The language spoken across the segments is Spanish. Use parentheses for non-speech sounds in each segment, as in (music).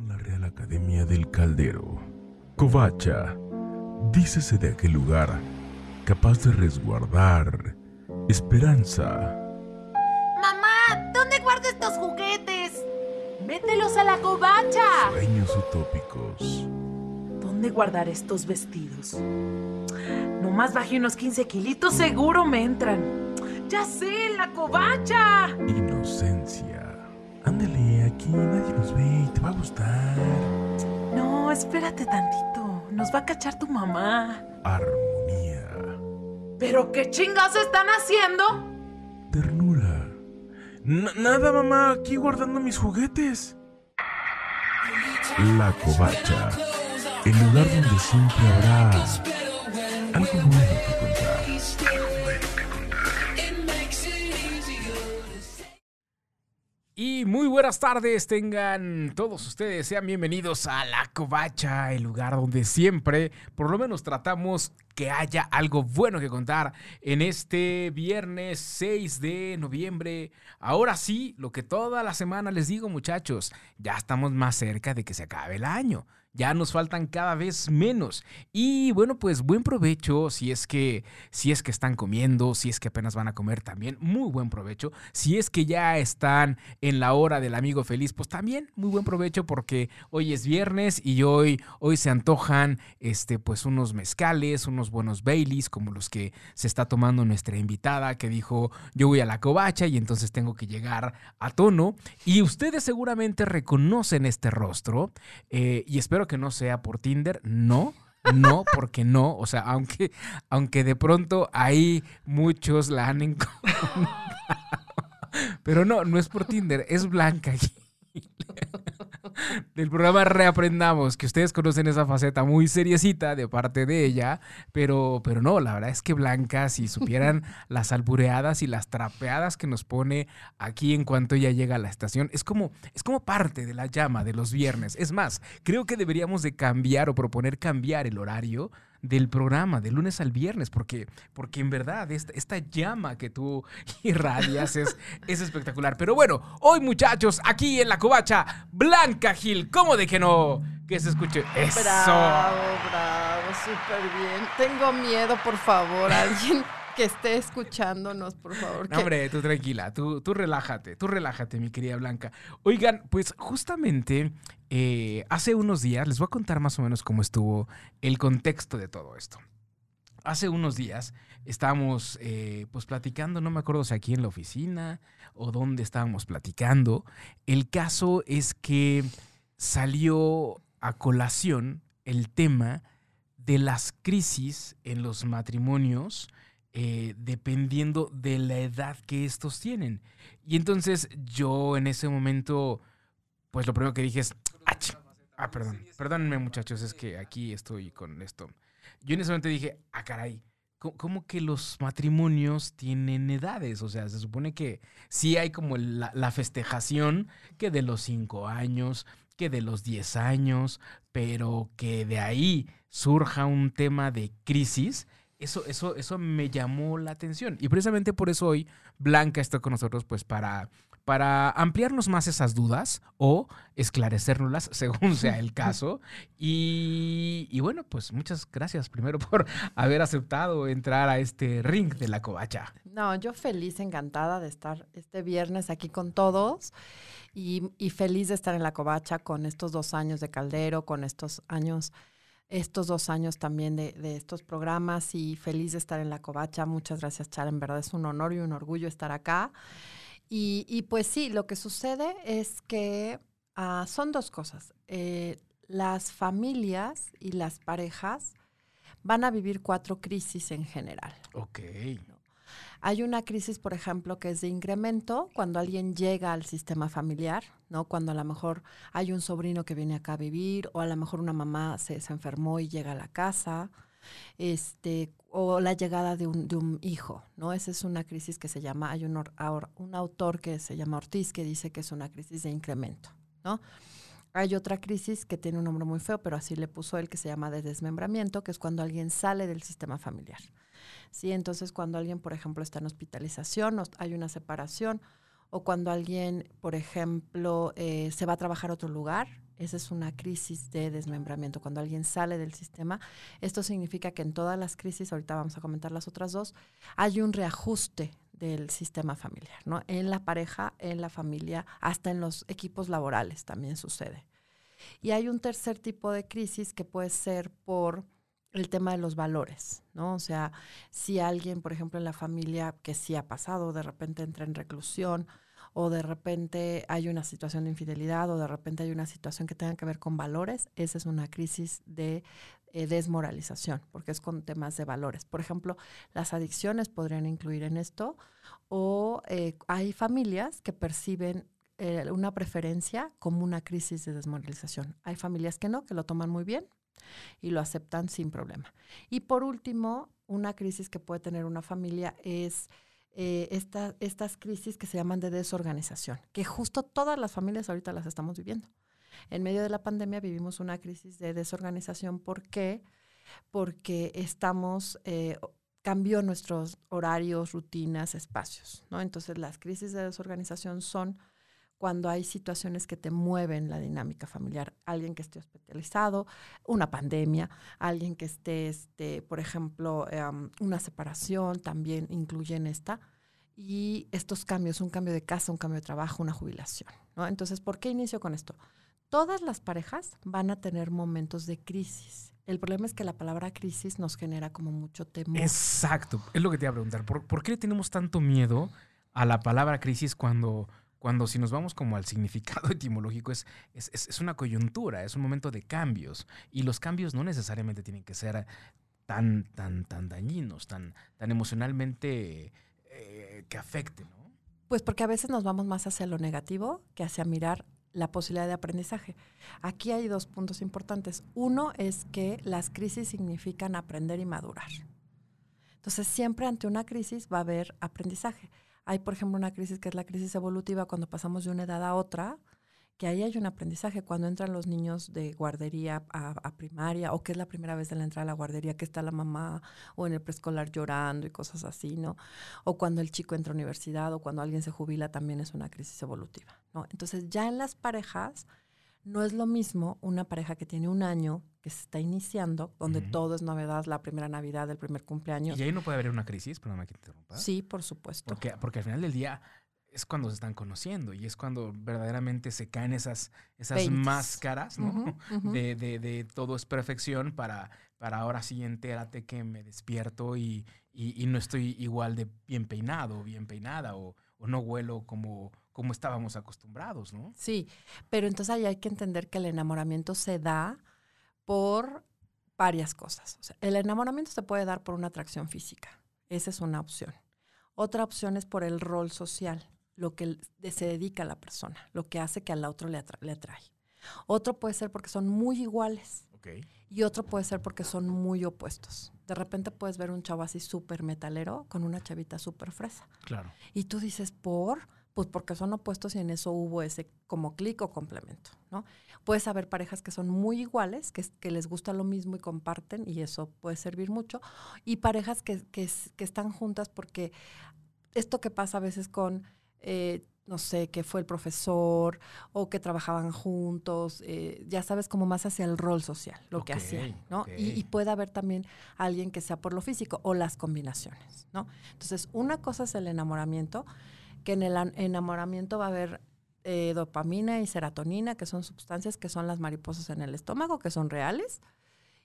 Según la Real Academia del Caldero, Covacha, dícese de aquel lugar capaz de resguardar esperanza. Mamá, ¿dónde guardo estos juguetes? Mételos a la covacha. Sueños utópicos. ¿Dónde guardar estos vestidos? Nomás bajé unos 15 kilitos, seguro me entran. Ya sé, la covacha. Inocencia. Ándale, aquí nadie nos ve y te va a gustar. No, espérate tantito. Nos va a cachar tu mamá. Armonía. ¿Pero qué chingas están haciendo? Ternura. N- nada, mamá, aquí guardando mis juguetes. La covacha. El lugar donde siempre habrá algo bueno que contar. Y muy buenas tardes tengan todos ustedes, sean bienvenidos a La Covacha, el lugar donde siempre, por lo menos tratamos que haya algo bueno que contar en este viernes 6 de noviembre. Ahora sí, lo que toda la semana les digo muchachos, ya estamos más cerca de que se acabe el año. Ya nos faltan cada vez menos. Y bueno, pues buen provecho si es que si es que están comiendo, si es que apenas van a comer también, muy buen provecho. Si es que ya están en la hora del amigo feliz, pues también muy buen provecho porque hoy es viernes y hoy hoy se antojan este pues unos mezcales, unos buenos Baileys como los que se está tomando nuestra invitada que dijo, "Yo voy a la covacha y entonces tengo que llegar a tono." Y ustedes seguramente reconocen este rostro eh, y espero que no sea por Tinder, no. No, porque no, o sea, aunque, aunque de pronto ahí muchos la han encontrado. (laughs) Pero no, no es por Tinder, es Blanca. Del programa Reaprendamos, que ustedes conocen esa faceta muy seriecita de parte de ella, pero, pero no, la verdad es que Blanca, si supieran (laughs) las albureadas y las trapeadas que nos pone aquí en cuanto ella llega a la estación, es como, es como parte de la llama de los viernes. Es más, creo que deberíamos de cambiar o proponer cambiar el horario del programa, de lunes al viernes, porque, porque en verdad esta, esta llama que tú (laughs) irradias es, es espectacular. Pero bueno, hoy muchachos, aquí en la covacha, Blanca Gil, ¿cómo de que no? Que se escuche eso. Bravo, bravo, súper bien. Tengo miedo, por favor, alguien (laughs) que esté escuchándonos, por favor. No, que- hombre, tú tranquila, tú, tú relájate, tú relájate, mi querida Blanca. Oigan, pues justamente eh, hace unos días les voy a contar más o menos cómo estuvo el contexto de todo esto. Hace unos días estábamos eh, pues platicando, no me acuerdo si aquí en la oficina o dónde estábamos platicando. El caso es que salió a colación el tema de las crisis en los matrimonios eh, dependiendo de la edad que estos tienen. Y entonces yo en ese momento, pues lo primero que dije es, "Ah, ah, perdón, perdónenme muchachos, es que aquí estoy con esto. Yo en ese momento dije, ah, caray, ¿cómo, que los matrimonios tienen edades? O sea, se supone que sí hay como la, festejación que de los cinco años, que de los 10 años, pero que de ahí surja un tema de crisis, eso, eso, eso me llamó la atención. Y precisamente por eso hoy Blanca está con nosotros, pues para, para ampliarnos más esas dudas o esclarecérnoslas, (laughs) según sea el caso. Y, bueno, pues muchas gracias primero (laughs) por haber aceptado entrar a este ring de la covacha. No, yo feliz, encantada de estar este viernes aquí con todos y, y feliz de estar en la covacha con estos dos años de Caldero, con estos años, estos dos años también de, de estos programas y feliz de estar en la covacha. Muchas gracias, Char. En verdad es un honor y un orgullo estar acá. Y, y pues sí, lo que sucede es que ah, son dos cosas. Eh, las familias y las parejas van a vivir cuatro crisis en general. Ok. Hay una crisis, por ejemplo, que es de incremento cuando alguien llega al sistema familiar, ¿no? Cuando a lo mejor hay un sobrino que viene acá a vivir o a lo mejor una mamá se, se enfermó y llega a la casa, este, o la llegada de un, hijo, ¿no? Esa es una crisis que se llama, hay un, autor que se llama Ortiz que dice que es una crisis de incremento, ¿no? Hay otra crisis que tiene un nombre muy feo, pero así le puso él, que se llama de desmembramiento, que es cuando alguien sale del sistema familiar. ¿sí? Entonces, cuando alguien, por ejemplo, está en hospitalización, hay una separación, o cuando alguien, por ejemplo, eh, se va a trabajar a otro lugar, Esa es una crisis de desmembramiento. Cuando alguien sale del sistema, esto significa que en todas las crisis, ahorita vamos a comentar las otras dos, hay un reajuste del sistema familiar, ¿no? En la pareja, en la familia, hasta en los equipos laborales también sucede. Y hay un tercer tipo de crisis que puede ser por el tema de los valores, ¿no? O sea, si alguien, por ejemplo, en la familia que sí ha pasado, de repente entra en reclusión, o de repente hay una situación de infidelidad, o de repente hay una situación que tenga que ver con valores, esa es una crisis de eh, desmoralización, porque es con temas de valores. Por ejemplo, las adicciones podrían incluir en esto, o eh, hay familias que perciben eh, una preferencia como una crisis de desmoralización. Hay familias que no, que lo toman muy bien y lo aceptan sin problema. Y por último, una crisis que puede tener una familia es eh, estas crisis que se llaman de desorganización, que justo todas las familias ahorita las estamos viviendo. En medio de la pandemia vivimos una crisis de desorganización. ¿Por qué? Porque estamos, eh, cambió nuestros horarios, rutinas, espacios, ¿no? Entonces las crisis de desorganización son cuando hay situaciones que te mueven la dinámica familiar. Alguien que esté hospitalizado, una pandemia, alguien que esté, este, por ejemplo, em, una separación también incluye en esta. Y estos cambios, un cambio de casa, un cambio de trabajo, una jubilación. ¿no? Entonces, ¿por qué inicio con esto? Todas las parejas van a tener momentos de crisis. El problema es que la palabra crisis nos genera como mucho temor. Exacto, es lo que te iba a preguntar. ¿Por, ¿por qué le tenemos tanto miedo a la palabra crisis cuando cuando si nos vamos como al significado (laughs) etimológico es, es, es, una coyuntura, es un momento de cambios. Y los cambios no necesariamente tienen que ser tan, tan, tan dañinos, tan, tan emocionalmente eh, que afecten, ¿no? Pues porque a veces nos vamos más hacia lo negativo que hacia mirar la posibilidad de aprendizaje. Aquí hay dos puntos importantes. Uno es que las crisis significan aprender y madurar. Entonces, siempre ante una crisis va a haber aprendizaje. Hay, por ejemplo, una crisis que es la crisis evolutiva cuando pasamos de una edad a otra, que ahí hay un aprendizaje cuando entran los niños de guardería a, primaria o que es la primera vez de la entrada a la guardería que está la mamá o en el preescolar llorando y cosas así, ¿no? O cuando el chico entra a universidad o cuando alguien se jubila también es una crisis evolutiva, ¿no? Entonces ya en las parejas no es lo mismo una pareja que tiene un año, que se está iniciando, donde todo es novedad, la primera Navidad, el primer cumpleaños. ¿Y ahí no puede haber una crisis? Perdóname que te interrumpa. Sí, por supuesto. Porque, porque al final del día es cuando se están conociendo y es cuando verdaderamente se caen esas, esas máscaras, ¿no? De, de, de, todo es perfección para, para ahora sí entérate que me despierto y, y, y no estoy igual de bien peinado o bien peinada o, o no huelo como como estábamos acostumbrados, ¿no? Sí, pero entonces ahí hay que entender que el enamoramiento se da por varias cosas. O sea, el enamoramiento se puede dar por una atracción física. Esa es una opción. Otra opción es por el rol social, lo que se dedica a la persona, lo que hace que al otro le, le atrae. Otro puede ser porque son muy iguales. Y otro puede ser porque son muy opuestos. De repente puedes ver un chavo así súper metalero con una chavita súper fresa. Claro. Y tú dices, ¿por? Pues porque son opuestos y en eso hubo ese como clic o complemento, ¿no? Puedes haber parejas que son muy iguales, que, que, les gusta lo mismo y comparten, y eso puede servir mucho. Y parejas que, que, que están juntas porque esto que pasa a veces con, eh, no sé, que fue el profesor o que trabajaban juntos, eh, ya sabes, como más hacia el rol social, lo que hacían, ¿no? Y, y, puede haber también alguien que sea por lo físico o las combinaciones, ¿no? Entonces, una cosa es el enamoramiento que en el enamoramiento va a haber eh, dopamina y serotonina, que son sustancias que son las mariposas en el estómago, que son reales,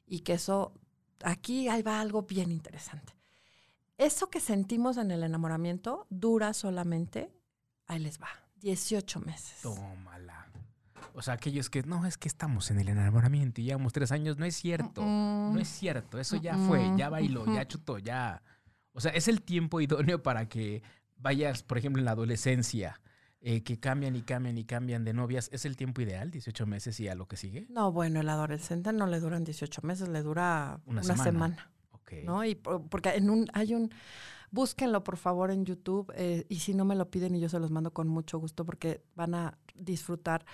y que eso, aquí ahí va algo bien interesante. Eso que sentimos en el enamoramiento dura solamente, ahí les va, 18 meses. Tómala. O sea, aquellos que, no, es que estamos en el enamoramiento y llevamos tres años, no es cierto, no es cierto, eso ya fue, ya bailó, ya chutó, ya... O sea, es el tiempo idóneo para que vayas, por ejemplo, en la adolescencia, eh, que cambian y cambian y cambian de novias, ¿es el tiempo ideal, 18 meses y a lo que sigue? No, bueno, el adolescente no le duran 18 meses, le dura una, semana. ¿no? Y porque en un, hay un, búsquenlo por favor en YouTube eh, y si no me lo piden y yo se los mando con mucho gusto porque van a disfrutar.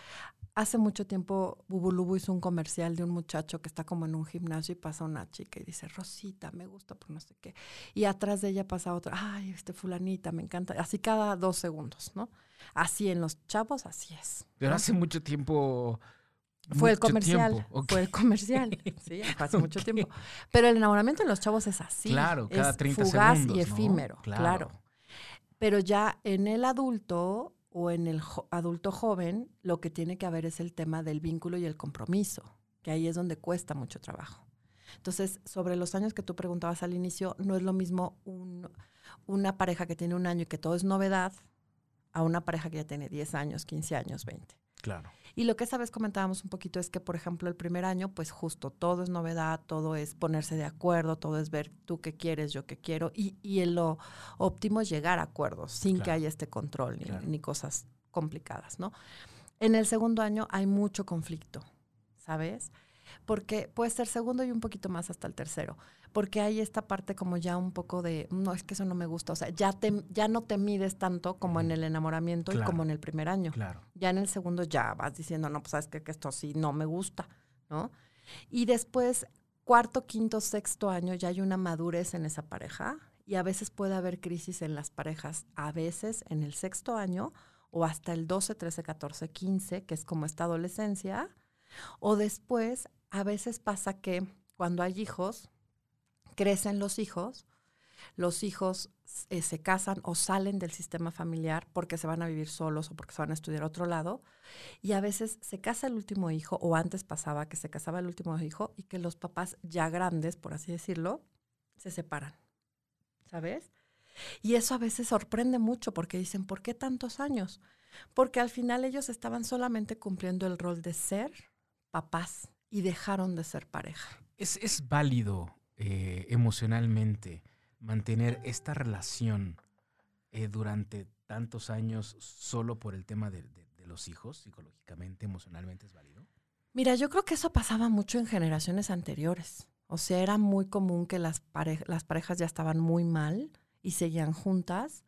Hace mucho tiempo Bubulubu hizo un comercial de un muchacho que está como en un gimnasio y pasa una chica y dice, Rosita, me gusta por no sé qué. Y atrás de ella pasa otra, ay, este fulanita, me encanta. Así cada dos segundos, ¿no? Así en los chavos, así es. Pero hace mucho tiempo Fue el comercial. Fue el comercial. (laughs) Sí, hace mucho tiempo. Pero el enamoramiento en los chavos es así. Claro, cada es 30 fugaz segundos, y ¿no? efímero. Claro. Claro. Pero ya en el adulto o en el adulto joven, lo que tiene que haber es el tema del vínculo y el compromiso, que ahí es donde cuesta mucho trabajo. Entonces, sobre los años que tú preguntabas al inicio, no es lo mismo un- una pareja que tiene un año y que todo es novedad a una pareja que ya tiene 10 años, 15 años, 20. Claro. Y lo que esa vez comentábamos un poquito es que, por ejemplo, el primer año, pues justo todo es novedad, todo es ponerse de acuerdo, todo es ver tú qué quieres, yo qué quiero. Y, y en lo óptimo es llegar a acuerdos sin que haya este control ni, Claro. ni cosas complicadas, ¿no? En el segundo año hay mucho conflicto, ¿sabes? Porque puede ser segundo y un poquito más hasta el tercero. Porque hay esta parte como ya un poco de, no, es que eso no me gusta. O sea, ya, te, ya no te mides tanto como en el enamoramiento y como en el primer año Claro. ya en el segundo ya vas diciendo, no, pues sabes qué? que esto sí no me gusta, ¿no? Y después, cuarto, quinto, sexto año, ya hay una madurez en esa pareja y a veces puede haber crisis en las parejas, a veces en el sexto año o hasta el 12, 13, 14, 15, que es como esta adolescencia, o después, a veces pasa que cuando hay hijos, crecen los hijos, los hijos eh, se casan o salen del sistema familiar porque se van a vivir solos o porque se van a estudiar a otro lado. Y a veces se casa el último hijo, o antes pasaba que se casaba el último hijo y que los papás ya grandes, por así decirlo, se separan. ¿Sabes? Y eso a veces sorprende mucho porque dicen, ¿por qué tantos años? Porque al final ellos estaban solamente cumpliendo el rol de ser papás y dejaron de ser pareja. ¿Es, es válido eh, emocionalmente mantener esta relación eh, durante tantos años solo por el tema de, de- de los hijos? Psicológicamente, emocionalmente, ¿es válido? Mira, yo creo que eso pasaba mucho en generaciones anteriores. O sea, era muy común que las, pare- las parejas ya estaban muy mal y seguían juntas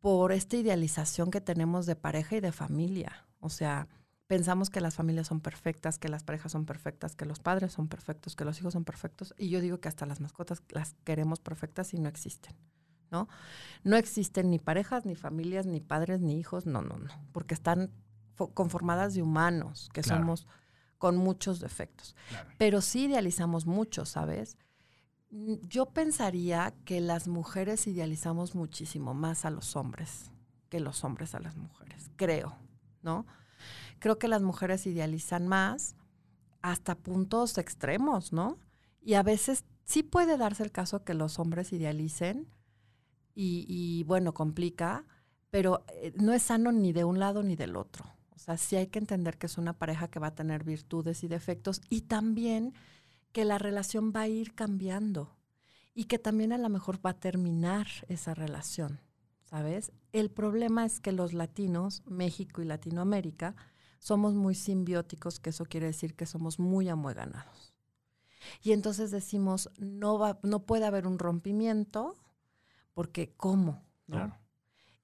por esta idealización que tenemos de pareja y de familia. O sea, pensamos que las familias son perfectas, que las parejas son perfectas, que los padres son perfectos, que los hijos son perfectos. Y yo digo que hasta las mascotas las queremos perfectas y no existen. ¿no? No existen ni parejas, ni familias, ni padres, ni hijos. No, no, no. Porque están fo- conformadas de humanos, que Claro. somos con muchos defectos. Claro. Pero sí idealizamos mucho, ¿sabes? Yo pensaría que las mujeres idealizamos muchísimo más a los hombres que los hombres a las mujeres, creo, ¿no? Creo que las mujeres idealizan más hasta puntos extremos, ¿no? Y a veces sí puede darse el caso que los hombres idealicen y, y, bueno, complica, pero eh, no es sano ni de un lado ni del otro. O sea, sí hay que entender que es una pareja que va a tener virtudes y defectos y también que la relación va a ir cambiando y que también a lo mejor va a terminar esa relación, ¿sabes? El problema es que los latinos, México y Latinoamérica, somos muy simbióticos, que eso quiere decir que somos muy amueganados. Y entonces decimos, no, va, no puede haber un rompimiento, porque ¿cómo? ¿no? Claro.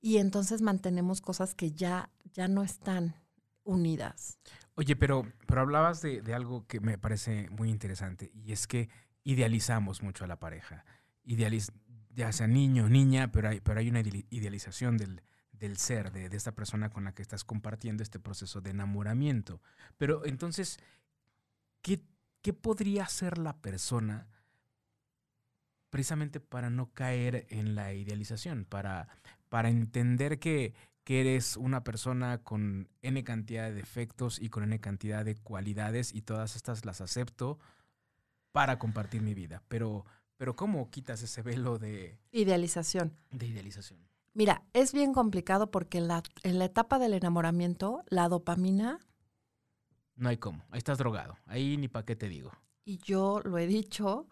Y entonces mantenemos cosas que ya, ya no están unidas. Oye, pero, pero hablabas de, de algo que me parece muy interesante y es que idealizamos mucho a la pareja. Idealiz ya sea niño, niña, pero hay, pero hay una ideali- idealización del, del ser, de, de esta persona con la que estás compartiendo este proceso de enamoramiento. Pero entonces, ¿qué, qué podría hacer la persona precisamente para no caer en la idealización, para, para entender que, que eres una persona con N cantidad de defectos y con N cantidad de cualidades y todas estas las acepto para compartir mi vida. Pero, pero ¿cómo quitas ese velo de, Idealización. de idealización? Mira, es bien complicado porque en la, en la etapa del enamoramiento, la dopamina, No hay cómo. Ahí estás drogado. Ahí ni para qué te digo. y yo lo he dicho,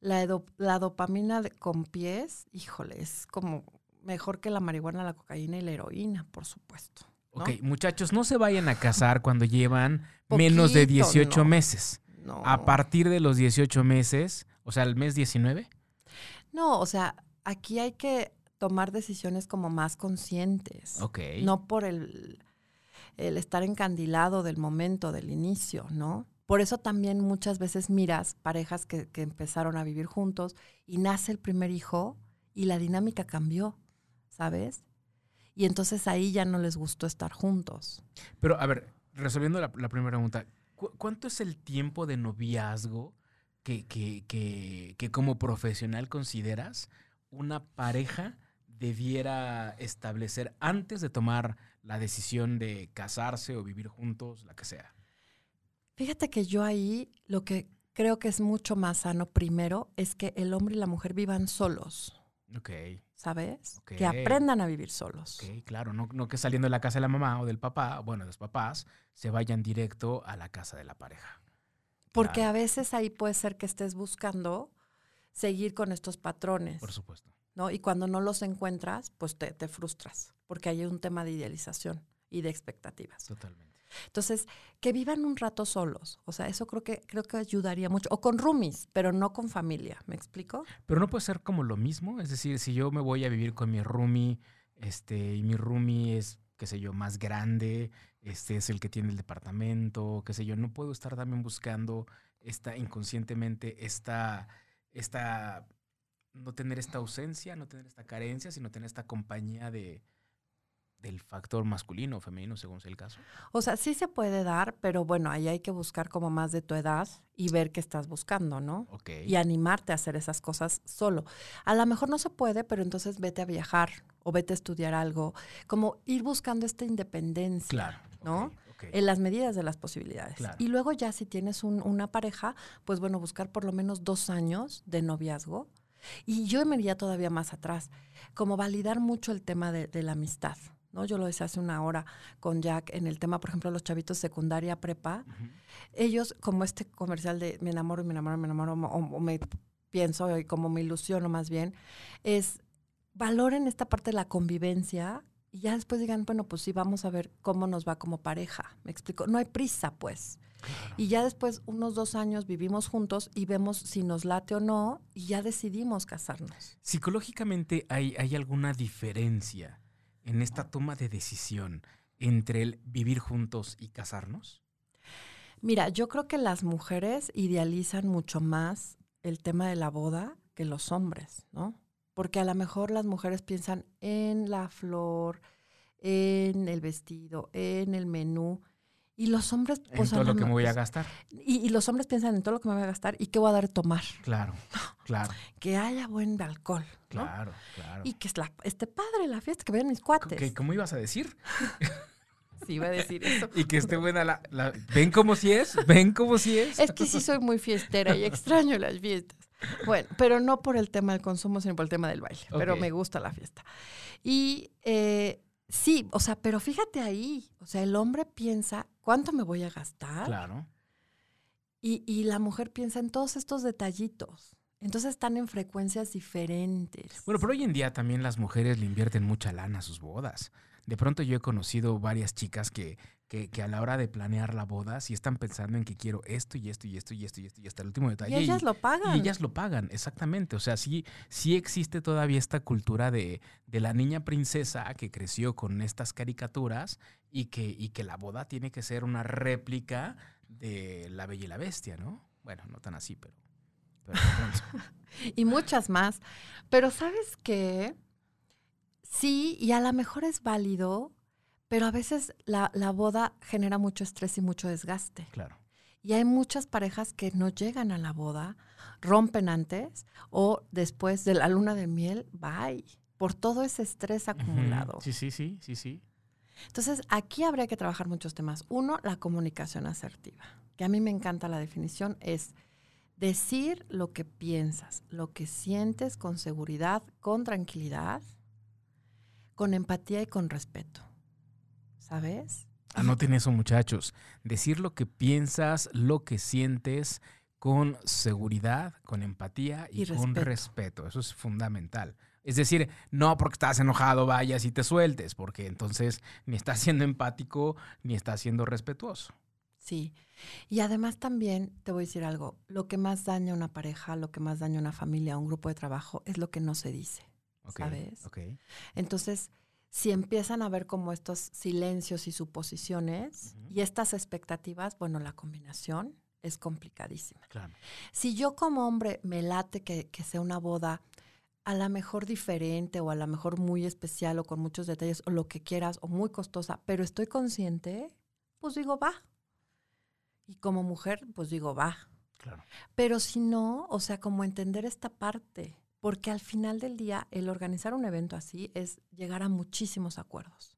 la, dopamina de- con pies, híjole, es como mejor que la marihuana, la cocaína y la heroína, por supuesto. ¿no? Ok, muchachos, no se vayan a casar cuando llevan menos de Poquito, 18 no. meses. No. A partir de los 18 meses, o sea, el mes 19, No, o sea, aquí hay que tomar decisiones como más conscientes. ok. No por el, el estar encandilado del momento, del inicio, ¿no? Por eso también muchas veces miras parejas que, que empezaron a vivir juntos y nace el primer hijo y la dinámica cambió, ¿sabes? Y entonces ahí ya no les gustó estar juntos. Pero, a ver, resolviendo la, la primera pregunta, ¿Cu- ¿Cuánto es el tiempo de noviazgo que, que- que- que como profesional consideras una pareja debiera establecer antes de tomar la decisión de casarse o vivir juntos, la que sea? Fíjate que yo ahí lo que creo que es mucho más sano primero es que el hombre y la mujer vivan solos, Ok, ¿sabes? Que aprendan a vivir solos. ok, claro. No, no que saliendo de la casa de la mamá o del papá, bueno, de los papás, se vayan directo a la casa de la pareja. Porque Claro. a veces ahí puede ser que estés buscando seguir con estos patrones, Por supuesto. ¿No? Y cuando no los encuentras, pues te, te frustras, porque hay un tema de idealización y de expectativas. Totalmente. Entonces, que vivan un rato solos, o sea, eso creo que creo que ayudaría mucho, o con roomies, pero no con familia, ¿me explico? Pero no puede ser como lo mismo. Es decir, si yo me voy a vivir con mi roomie, este, y mi roomie es, qué sé yo, más grande, este es el que tiene el departamento, qué sé yo, no puedo estar también buscando esta inconscientemente, esta, esta, no tener esta ausencia, no tener esta carencia, sino tener esta compañía de del factor masculino o femenino, según sea el caso. O sea, sí se puede dar, pero bueno, ahí hay que buscar como más de tu edad y ver qué estás buscando, ¿no? Ok. y animarte a hacer esas cosas solo. A lo mejor no se puede, pero entonces vete a viajar o vete a estudiar algo, como ir buscando esta independencia Claro. ¿no? ok, ok. en las medidas de las posibilidades. Claro. Y luego ya si tienes un- una pareja, pues bueno, buscar por lo menos dos años de noviazgo. Y yo me iría todavía más atrás, como validar mucho el tema de, de la amistad. ¿no? Yo lo decía hace una hora con Jack en el tema, por ejemplo, los chavitos secundaria, prepa, ellos, como este comercial de me enamoro y me enamoro, me enamoro, o, o me pienso y como me ilusiono más bien, es valoren esta parte de la convivencia y ya después digan, bueno, pues sí, vamos a ver cómo nos va como pareja. Me explico. No hay prisa, pues. Y ya después, unos dos años, vivimos juntos y vemos si nos late o no y ya decidimos casarnos. Psicológicamente, ¿hay, ¿hay alguna diferencia en esta toma de decisión entre el vivir juntos y casarnos? Mira, yo creo que las mujeres idealizan mucho más el tema de la boda que los hombres, ¿no? Porque a lo mejor las mujeres piensan en la flor, en el vestido, en el menú. Y los hombres, En pues, a todo lo que me voy a mejor- gastar. Y, y los hombres piensan en todo lo que me voy a gastar y qué voy a dar de tomar. Claro, (laughs) claro, Que haya buen alcohol, ¿no? claro, claro. Y que es la- esté padre la fiesta, que vean mis cuates. ¿Qué- ¿Cómo ibas a decir? (laughs) Sí, iba a decir eso. Y que esté buena la, la- ¿Ven cómo si es? ¿Ven cómo si es? Es que sí soy muy fiestera y extraño las fiestas. Bueno, pero no por el tema del consumo, sino por el tema del baile. Pero me gusta la fiesta. Y eh, sí, o sea, pero fíjate ahí. O sea, el hombre piensa, ¿cuánto me voy a gastar? Claro. Y, y la mujer piensa en todos estos detallitos. Entonces están en frecuencias diferentes. Bueno, pero hoy en día también las mujeres le invierten mucha lana a sus bodas. De pronto yo he conocido varias chicas que, que, que a la hora de planear la boda, sí están pensando en que quiero esto y esto y esto y esto y esto y hasta el último detalle. y ellas lo pagan. Y ellas lo pagan, exactamente. O sea, sí, sí existe todavía esta cultura de, de la niña princesa que creció con estas caricaturas y que, y que la boda tiene que ser una réplica de La Bella y la Bestia, ¿no? Bueno, no tan así, pero... pero (laughs) y muchas más. Pero ¿sabes qué? Sí, y a lo mejor es válido, pero a veces la, la boda genera mucho estrés y mucho desgaste. claro. Y hay muchas parejas que no llegan a la boda, rompen antes o después de la luna de miel, bye, por todo ese estrés acumulado. Sí, sí, sí, sí, sí. Entonces, aquí habría que trabajar muchos temas. Uno, la comunicación asertiva, que a mí me encanta la definición, es decir lo que piensas, lo que sientes con seguridad, con tranquilidad, con empatía y con respeto. ¿Sabes? Anoten eso, muchachos. Decir lo que piensas, lo que sientes con seguridad, con empatía y, Y con respeto. respeto. Eso es fundamental. Es decir, no porque estás enojado vayas y te sueltes, porque entonces ni estás siendo empático ni estás siendo respetuoso. Sí. Y además también te voy a decir algo, lo que más daña a una pareja, lo que más daña a una familia, a un grupo de trabajo, es lo que no se dice. Ok, ¿Sabes? Entonces, si empiezan a ver como estos silencios y suposiciones y estas expectativas, bueno, la combinación es complicadísima. Claro. Si yo como hombre me late que, que sea una boda a la mejor diferente o a la mejor muy especial o con muchos detalles o lo que quieras o muy costosa, pero estoy consciente, pues digo, va. Y como mujer, pues digo, va. Claro. Pero si no, o sea, como entender esta parte, porque al final del día el organizar un evento así es llegar a muchísimos acuerdos,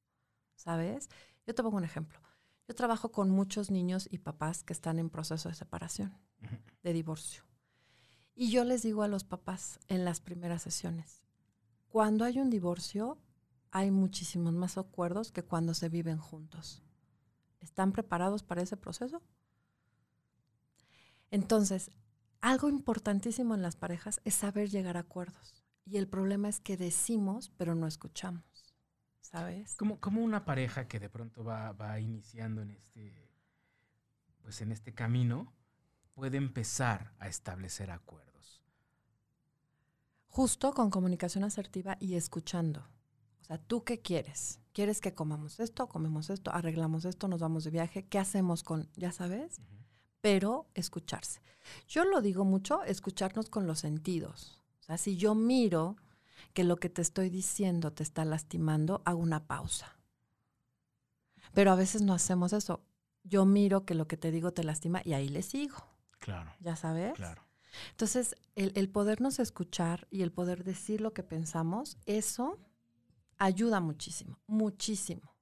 ¿sabes? Yo te pongo un ejemplo. Yo trabajo con muchos niños y papás que están en proceso de separación, de divorcio. Y yo les digo a los papás en las primeras sesiones, cuando hay un divorcio, hay muchísimos más acuerdos que cuando se viven juntos. ¿Están preparados para ese proceso? Entonces, algo importantísimo en las parejas es saber llegar a acuerdos. Y el problema es que decimos, pero no escuchamos. ¿Sabes? Como, como una pareja que de pronto va, va iniciando en este, pues en este camino, puede empezar a establecer acuerdos. Justo con comunicación asertiva y escuchando. O sea, ¿tú qué quieres? ¿Quieres que comamos esto, comemos esto, arreglamos esto, nos vamos de viaje? ¿Qué hacemos con, ya sabes? Pero escucharse. Yo lo digo mucho, escucharnos con los sentidos. O sea, si yo miro que lo que te estoy diciendo te está lastimando, hago una pausa. Pero a veces no hacemos eso. Yo miro que lo que te digo te lastima y ahí le sigo, Claro, ¿ya sabes? claro. Entonces, el, el podernos escuchar y el poder decir lo que pensamos, eso ayuda muchísimo, muchísimo.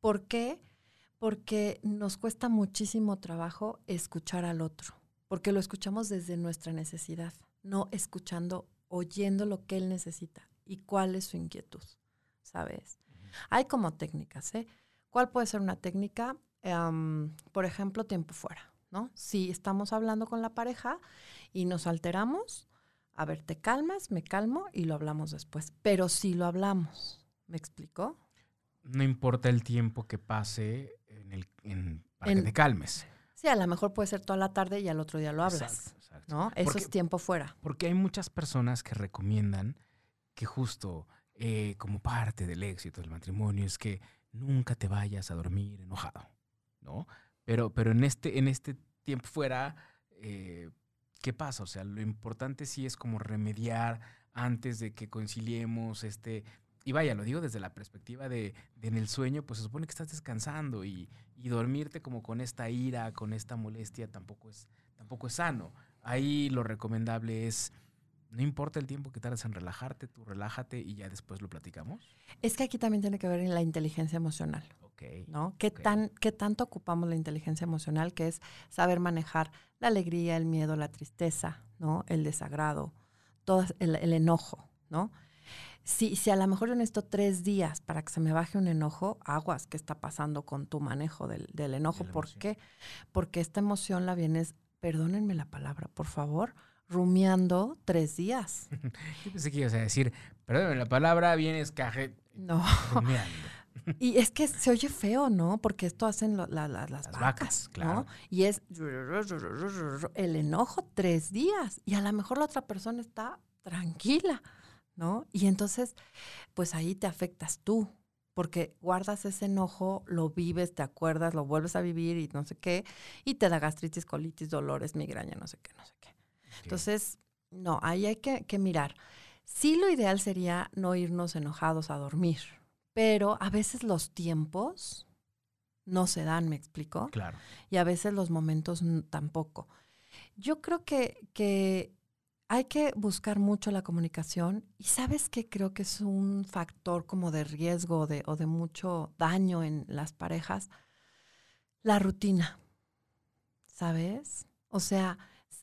¿Por qué? Porque nos cuesta muchísimo trabajo escuchar al otro, porque lo escuchamos desde nuestra necesidad, no escuchando, oyendo lo que él necesita y cuál es su inquietud, ¿sabes? Hay como técnicas, ¿eh? ¿Cuál puede ser una técnica? Em, por ejemplo, tiempo fuera, ¿no? Si estamos hablando con la pareja y nos alteramos, a ver, te calmas, me calmo y lo hablamos después. Pero si lo hablamos, ¿me explicó? No importa el tiempo que pase en el, en- para que En- te calmes. Sí, a lo mejor puede ser toda la tarde y al otro día lo hablas, Exacto, exacto. ¿no? Eso Porque- es tiempo fuera. Porque hay muchas personas que recomiendan que justo eh, como parte del éxito del matrimonio es que nunca te vayas a dormir enojado, ¿no? Pero, pero en, este, en este tiempo fuera, eh, ¿qué pasa? O sea, lo importante sí es como remediar antes de que conciliemos este... Y vaya, lo digo desde la perspectiva de, de en el sueño, pues se supone que estás descansando y, y dormirte como con esta ira, con esta molestia, tampoco es, tampoco es sano. Ahí lo recomendable es, no importa el tiempo que tardes en relajarte, tú relájate y ya después lo platicamos. Es que aquí también tiene que ver en la inteligencia emocional, Ok. ¿no? ¿Qué, tan, ¿Qué tanto ocupamos la inteligencia emocional, que es saber manejar la alegría, el miedo, la tristeza, ¿no? El desagrado, todo el, el enojo, ¿no? Si, si a lo mejor yo necesito tres días para que se me baje un enojo, aguas, ¿qué está pasando con tu manejo del, del enojo? ¿Por emoción. qué? Porque esta emoción la vienes, perdónenme la palabra, por favor, rumiando tres días. (laughs) Yo pensé que ibas a decir, perdón, la palabra vienes caje No. rumiando. (laughs) Y es que se oye feo, ¿no? Porque esto hacen lo- la- la- las, Las vacas, vacas, claro. ¿no? Y es el enojo tres días. Y a lo mejor la otra persona está tranquila, ¿no? Y entonces, pues ahí te afectas tú. Porque guardas ese enojo, lo vives, te acuerdas, lo vuelves a vivir y no sé qué, y te da gastritis, colitis, dolores, migraña, no sé qué, no sé qué. Entonces, no, ahí hay que, que mirar. Sí, lo ideal sería no irnos enojados a dormir, pero a veces los tiempos no se dan, ¿me explico? Claro. Y a veces los momentos tampoco. Yo creo que, que hay que buscar mucho la comunicación y sabes que creo que es un factor como de riesgo de, o de mucho daño en las parejas, la rutina, ¿sabes? O sea,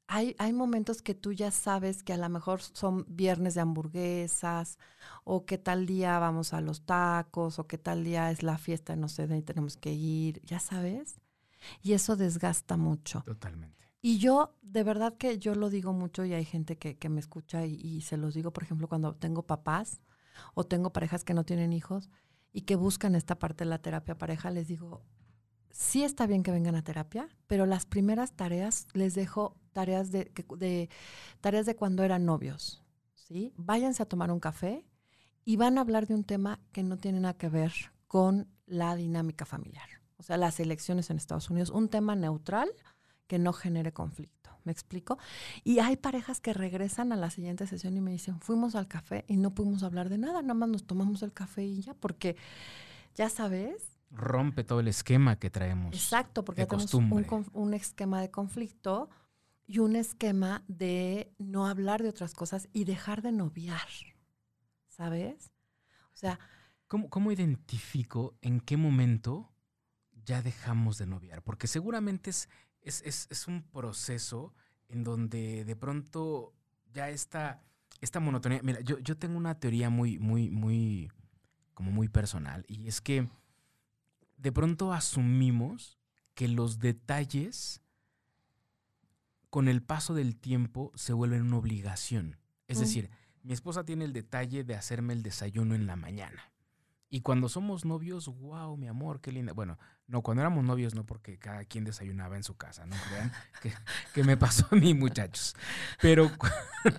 hay, hay momentos que tú ya sabes que a lo mejor son viernes de hamburguesas, o que tal día vamos a los tacos, o que tal día es la fiesta, no sé, de ahí tenemos que ir, ya sabes. Y eso desgasta mucho. Totalmente. Y yo, de verdad que yo lo digo mucho y hay gente que, que me escucha y, y se los digo, por ejemplo, cuando tengo papás o tengo parejas que no tienen hijos y que buscan esta parte de la terapia pareja, les digo, sí está bien que vengan a terapia, pero las primeras tareas les dejo tareas de, de tareas de cuando eran novios, ¿sí? Váyanse a tomar un café y van a hablar de un tema que no tiene nada que ver con la dinámica familiar. O sea, las elecciones en Estados Unidos, un tema neutral que no genere conflicto. ¿Me explico? Y hay parejas que regresan a la siguiente sesión y me dicen, fuimos al café y no pudimos hablar de nada, nada más nos tomamos el café y ya, porque ya sabes, Rompe todo el esquema que traemos. Exacto, porque de tenemos un, esquema de conflicto y un esquema de no hablar de otras cosas y dejar de noviar, ¿sabes? O sea, ¿Cómo, cómo identifico en qué momento ya dejamos de noviar? Porque seguramente es, es, es- es un proceso en donde de pronto ya esta, esta monotonía. Mira, yo, yo tengo una teoría muy, muy, muy, como muy personal, y es que de pronto asumimos que los detalles con el paso del tiempo se vuelven una obligación. Es Mm. decir, mi esposa tiene el detalle de hacerme el desayuno en la mañana. Y cuando somos novios, wow, mi amor, qué linda. Bueno, no, cuando éramos novios no, porque cada quien desayunaba en su casa, no crean (laughs) que, me pasó a mí, muchachos. Pero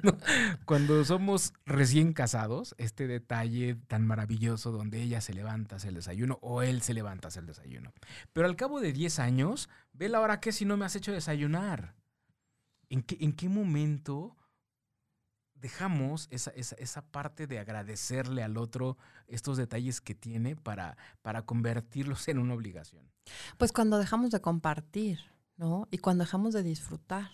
(laughs) cuando, somos recién casados, este detalle tan maravilloso donde ella se levanta a hacer el desayuno o él se levanta a hacer el desayuno. Pero al cabo de 10 años, ve la hora que si no me has hecho desayunar. ¿En qué, en qué momento dejamos esa, esa, esa parte de agradecerle al otro estos detalles que tiene para, para convertirlos en una obligación? pues cuando dejamos de compartir, ¿no? Y cuando dejamos de disfrutar.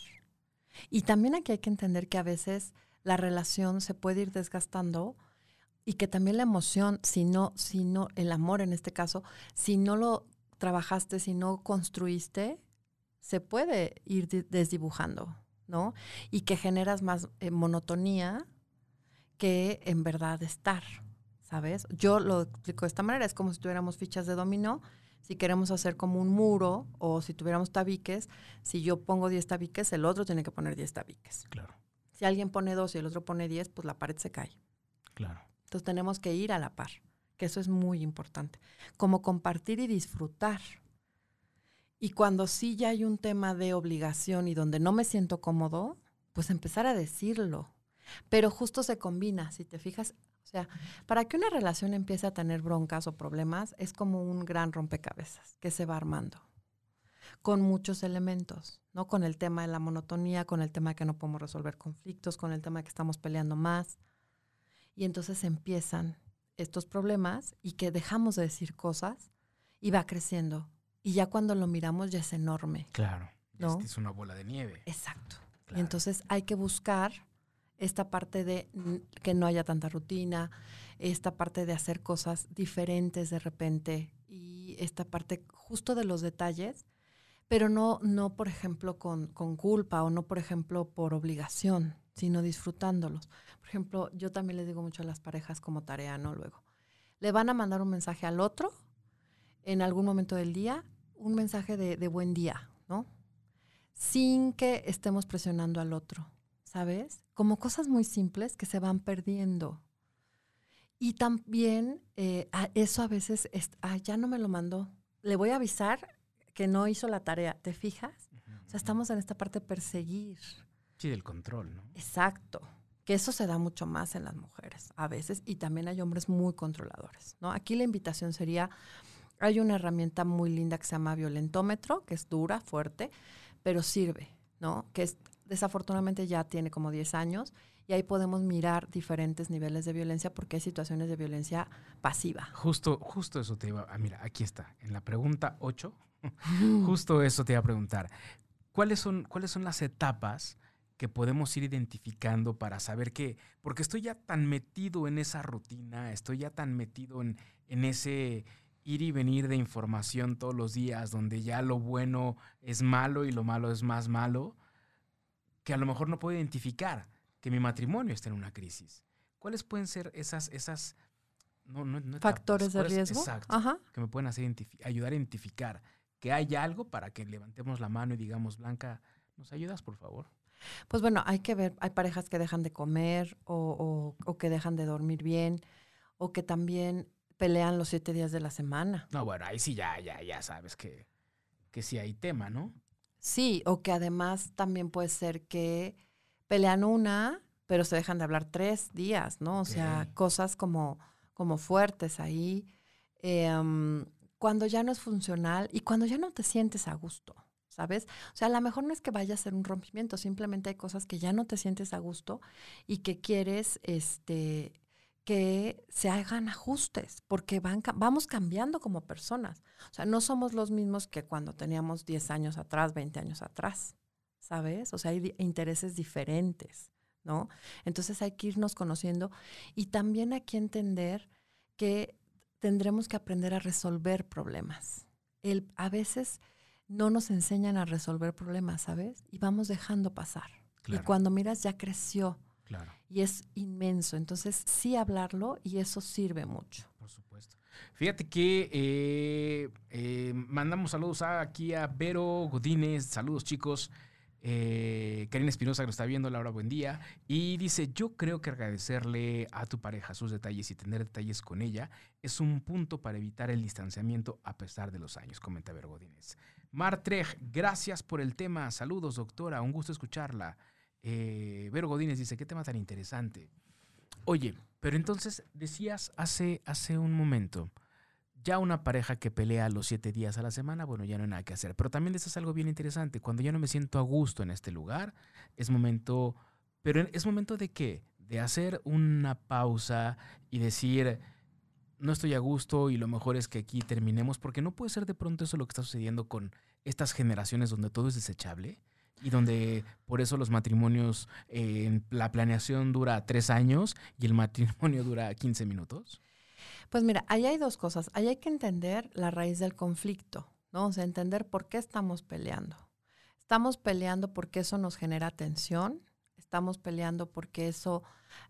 Y también aquí hay que entender que a veces la relación se puede ir desgastando y que también la emoción, si no, si no, el amor en este caso, si no lo trabajaste, si no construiste, se puede ir di- desdibujando, ¿no? Y que generas más eh, monotonía que en verdad estar, ¿sabes? Yo lo explico de esta manera, es como si tuviéramos fichas de dominó, si queremos hacer como un muro o si tuviéramos tabiques, si yo pongo 10 tabiques, el otro tiene que poner 10 tabiques. Claro, Si alguien pone 2 y el otro pone 10, pues la pared se cae. claro. Entonces tenemos que ir a la par, que eso es muy importante. Como compartir y disfrutar. Y cuando sí ya hay un tema de obligación y donde no me siento cómodo, pues empezar a decirlo. Pero justo se combina, si te fijas. O sea, para que una relación empiece a tener broncas o problemas, es como un gran rompecabezas que se va armando con muchos elementos, ¿no? Con el tema de la monotonía, con el tema de que no podemos resolver conflictos, con el tema de que estamos peleando más. Y entonces empiezan estos problemas y que dejamos de decir cosas y va creciendo. Y ya cuando lo miramos ya es enorme. Claro. ¿No? Es una bola de nieve. Exacto. Claro. Y entonces hay que buscar esta parte de que no haya tanta rutina, esta parte de hacer cosas diferentes de repente y esta parte justo de los detalles, pero no, no por ejemplo, con, con culpa o no, por ejemplo, por obligación, sino disfrutándolos. Por ejemplo, yo también les digo mucho a las parejas como tarea, ¿no? Luego, le van a mandar un mensaje al otro en algún momento del día, un mensaje de, de buen día, ¿no? Sin que estemos presionando al otro, ¿sabes? Como cosas muy simples que se van perdiendo. Y también eh, a- eso a veces, es, "Ah, ya no me lo mandó. Le voy a avisar que no hizo la tarea. ¿Te fijas? O sea, estamos en esta parte de perseguir. Sí, del control, ¿no? Exacto. Que eso se da mucho más en las mujeres a veces y también hay hombres muy controladores, ¿no? Aquí la invitación sería, hay una herramienta muy linda que se llama violentómetro, que es dura, fuerte, pero sirve, ¿no? Que es, desafortunadamente ya tiene como 10 años y ahí podemos mirar diferentes niveles de violencia porque hay situaciones de violencia pasiva. Justo, justo eso te iba. Ah, mira, aquí está. En la pregunta 8, (laughs) justo eso te iba a preguntar. ¿Cuáles son, ¿Cuáles son las etapas que podemos ir identificando para saber que, porque estoy ya tan metido en esa rutina, estoy ya tan metido en, en ese ir y venir de información todos los días, donde ya lo bueno es malo y lo malo es más malo, que a lo mejor no puedo identificar que mi matrimonio está en una crisis. ¿Cuáles pueden ser esas, esas no, no, no etapas, Factores de ¿cuáles- riesgo. Exacto Ajá. que me pueden hacer ayudar a identificar que hay algo para que levantemos la mano y digamos, Blanca, ¿nos ayudas, por favor? Pues bueno, hay que ver, hay parejas que dejan de comer o, o- o que dejan de dormir bien o que también pelean los siete días de la semana. No, bueno, ahí sí ya, ya, ya sabes que, que sí hay tema, ¿no? Sí, o que además también puede ser que pelean una, pero se dejan de hablar tres días, ¿no? O sea, cosas como, como fuertes ahí. Em, cuando ya no es funcional y cuando ya no te sientes a gusto, ¿sabes? O sea, a lo mejor no es que vaya a ser un rompimiento, simplemente hay cosas que ya no te sientes a gusto y que quieres, este, que se hagan ajustes, porque van, vamos cambiando como personas. O sea, no somos los mismos que cuando teníamos 10 años atrás, 20 años atrás, ¿sabes? O sea, hay intereses diferentes, ¿no? Entonces hay que irnos conociendo y también hay que entender que tendremos que aprender a resolver problemas. El, a veces no nos enseñan a resolver problemas, ¿sabes? Y vamos dejando pasar. Y cuando miras ya creció, Claro. Y es inmenso. Entonces, sí hablarlo y eso sirve mucho. Por supuesto. Fíjate que eh, eh, mandamos saludos aquí a Vero Godínez. Saludos, chicos. Eh, Karina Espinosa que nos está viendo, Laura, buen día. Y dice, yo creo que agradecerle a tu pareja sus detalles y tener detalles con ella es un punto para evitar el distanciamiento a pesar de los años, comenta Vero Godínez. Martrej, gracias por el tema. Saludos, doctora. Un gusto escucharla. Eh, Vero Godínez dice, qué tema tan interesante. Oye, pero entonces decías hace, hace un momento, ya una pareja que pelea los siete días a la semana, bueno, ya no hay nada que hacer. Pero también es algo bien interesante. Cuando ya no me siento a gusto en este lugar, es momento, pero es momento de qué? De hacer una pausa y decir, no estoy a gusto y lo mejor es que aquí terminemos, porque no puede ser de pronto eso lo que está sucediendo con estas generaciones donde todo es desechable y donde por eso los matrimonios, la planeación dura tres años y el matrimonio dura 15 minutos? Pues mira, ahí hay dos cosas. Ahí hay que entender la raíz del conflicto, ¿no? O sea, entender por qué estamos peleando. Estamos peleando porque eso nos genera tensión, estamos peleando porque eso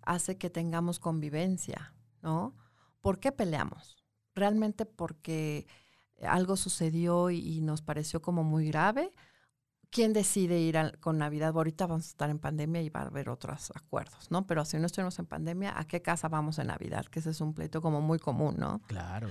hace que tengamos convivencia, ¿no? ¿Por qué peleamos? ¿Realmente porque algo sucedió y nos pareció como muy grave? Quién decide ir con Navidad. Ahorita vamos a estar en pandemia y va a haber otros acuerdos, ¿no? Pero si no estuvimos en pandemia, ¿a qué casa vamos en Navidad? Que ese es un pleito como muy común, ¿no? Claro.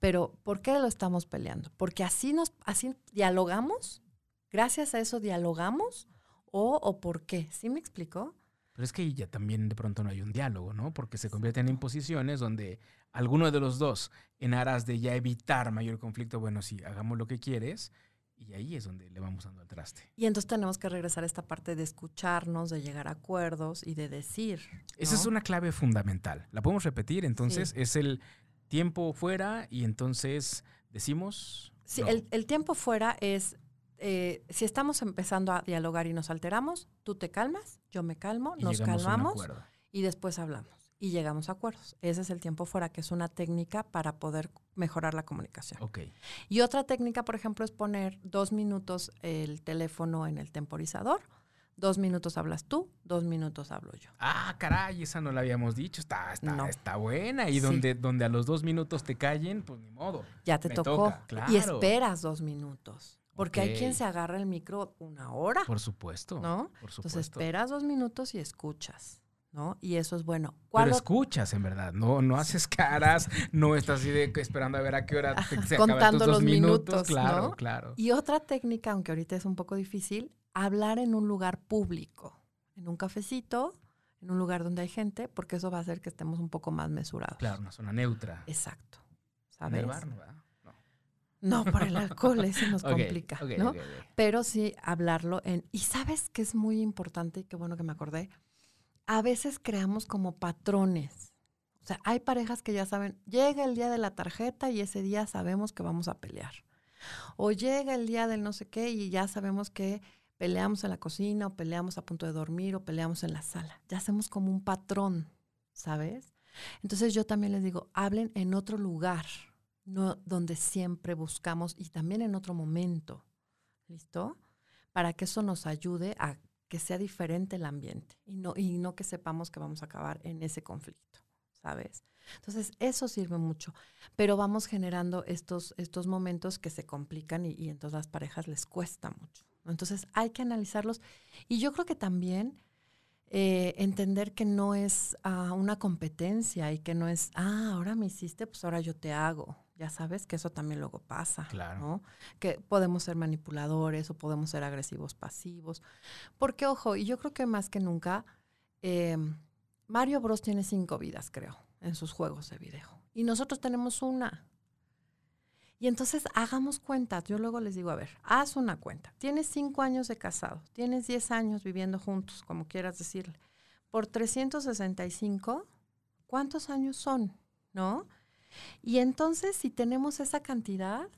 Pero ¿por qué lo estamos peleando? Porque así nos, así dialogamos, gracias a eso dialogamos, o, o por qué. ¿Sí me explico? Pero es que ya también de pronto no hay un diálogo, ¿no? Porque se convierten en imposiciones donde alguno de los dos, en aras de ya evitar mayor conflicto, bueno, sí, hagamos lo que quieres, y ahí es donde le vamos dando al traste. Y entonces tenemos que regresar a esta parte de escucharnos, de llegar a acuerdos y de decir. Esa es una clave fundamental. La podemos repetir, entonces es el tiempo fuera y entonces decimos... Sí, el, tiempo fuera es, eh, si estamos empezando a dialogar y nos alteramos, tú te calmas, yo me calmo, nos calmamos y después hablamos y llegamos a acuerdos. Ese es el tiempo fuera, que es una técnica para poder mejorar la comunicación. Okay. Y otra técnica, por ejemplo, es poner dos minutos el teléfono en el temporizador. Dos minutos hablas tú, dos minutos hablo yo. Ah, caray, esa no la habíamos dicho. Está, está, está buena. Y donde, donde a los dos minutos te callen, pues ni modo. Ya te tocó. Y esperas dos minutos. Porque hay quien se agarra el micro una hora. Por supuesto. ¿No? Por supuesto. Entonces esperas dos minutos y escuchas. ¿No? Y eso es bueno. Pero escuchas, en verdad, no, no haces caras, no estás así de esperando a ver a qué hora te, (laughs) contando los minutos, claro, claro. Y otra técnica, aunque ahorita es un poco difícil, hablar en un lugar público, en un cafecito, en un lugar donde hay gente, porque eso va a hacer que estemos un poco más mesurados. Claro, una zona neutra. Exacto. ¿Sabes? En bar, ¿no? No, por el alcohol, eso (laughs) nos complica, ¿no? Pero sí hablarlo en... Y sabes que es muy importante y qué bueno que me acordé, a veces creamos como patrones. O sea, hay parejas que ya saben, llega el día de la tarjeta y ese día sabemos que vamos a pelear. O llega el día del no sé qué y ya sabemos que peleamos en la cocina o peleamos a punto de dormir o peleamos en la sala. Ya hacemos como un patrón, ¿sabes? Entonces yo también les digo, hablen en otro lugar, no donde siempre buscamos y también en otro momento. ¿Listo? Para que eso nos ayude a que sea diferente el ambiente y no, y no que sepamos que vamos a acabar en ese conflicto, ¿sabes? Entonces, eso sirve mucho, pero vamos generando estos, estos momentos que se complican y, y entonces las parejas les cuesta mucho. Entonces, hay que analizarlos y yo creo que también eh, entender que no es ah, una competencia y que no es, ah, ahora me hiciste, pues ahora yo te hago. Ya sabes que eso también luego pasa, claro. ¿no? Que podemos ser manipuladores o podemos ser agresivos pasivos. Porque, ojo, y yo creo que más que nunca, em, Mario Bros tiene cinco vidas, creo, en sus juegos de video. Y nosotros tenemos una. Y entonces hagamos cuentas. Yo luego les digo, a ver, haz una cuenta. Tienes cinco años de casado, tienes diez años viviendo juntos, como quieras decirle. Por 365 ¿Cuántos años son? ¿No? Y entonces, si tenemos esa cantidad,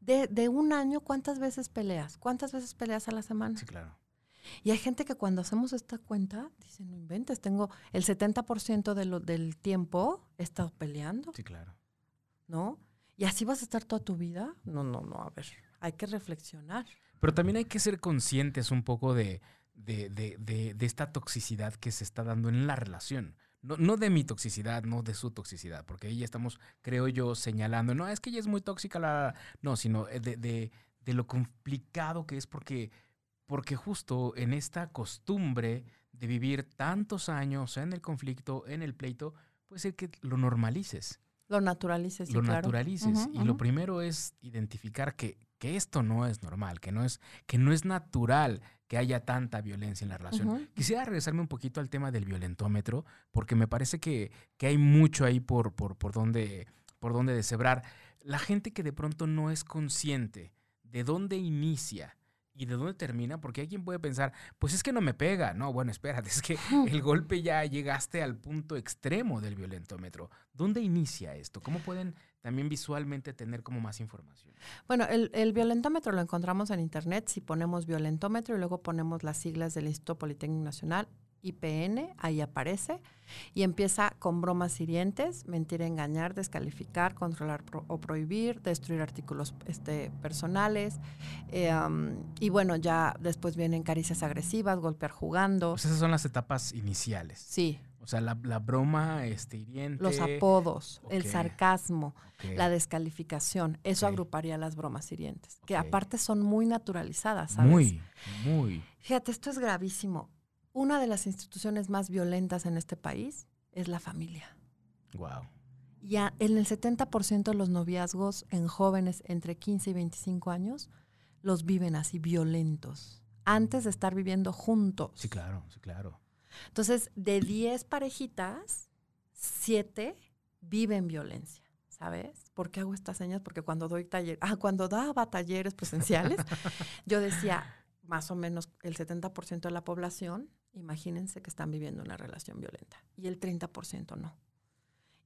de, de un año, ¿cuántas veces peleas? ¿Cuántas veces peleas a la semana? Sí, claro. Y hay gente que cuando hacemos esta cuenta, dice, no inventes, tengo el 70% de lo, del tiempo he estado peleando, Sí, claro. ¿no? Y así vas a estar toda tu vida. No, no, no, a ver, hay que reflexionar. Pero también hay que ser conscientes un poco de, de, de- de- de esta toxicidad que se está dando en la relación. No, no de mi toxicidad, no de su toxicidad, porque ahí ya estamos, creo yo, señalando, no, es que ella es muy tóxica, la... no, sino eh, de, de- de lo complicado que es porque, porque justo en esta costumbre de vivir tantos años en el conflicto, en el pleito, puede ser que lo normalices Lo naturalices, sí, lo claro. naturalices. Y lo primero es identificar que, que esto no es normal, que no es, que no es natural que haya tanta violencia en la relación. Quisiera regresarme un poquito al tema del violentómetro, porque me parece que, que hay mucho ahí por, por, por, donde, por donde deshebrar. La gente que de pronto no es consciente de dónde inicia y de dónde termina, porque hay quien puede pensar, pues es que no me pega. No, bueno, espérate, (laughs) es que el golpe ya llegaste al punto extremo del violentómetro. ¿Dónde inicia esto? ¿Cómo pueden también visualmente tener como más información? Bueno, el, el violentómetro lo encontramos en internet. Si ponemos violentómetro y luego ponemos las siglas del Instituto Politécnico Nacional, IPN, ahí aparece. Y empieza con bromas hirientes, mentir, engañar, descalificar, controlar pro- o prohibir, destruir artículos este, personales. eh, um, y bueno, ya después vienen caricias agresivas, golpear jugando. Pues esas son las etapas iniciales. Sí, sea, la, la broma este, hiriente. los apodos, el sarcasmo, la descalificación. Eso agruparía las bromas hirientes, que aparte son muy naturalizadas, ¿sabes? Muy, muy. Fíjate, esto es gravísimo. Una de las instituciones más violentas en este país es la familia. Wow. Y a- en el 70% de los noviazgos en jóvenes entre 15 y 25 años los viven así violentos, antes de estar viviendo juntos. Sí, claro, sí, claro. Entonces, de 10 parejitas, 7 viven violencia, ¿sabes? ¿Por qué hago estas señas? Porque cuando doy taller, ah, cuando daba talleres presenciales, yo decía, más o menos el 70% de la población, imagínense que están viviendo una relación violenta y el 30% no.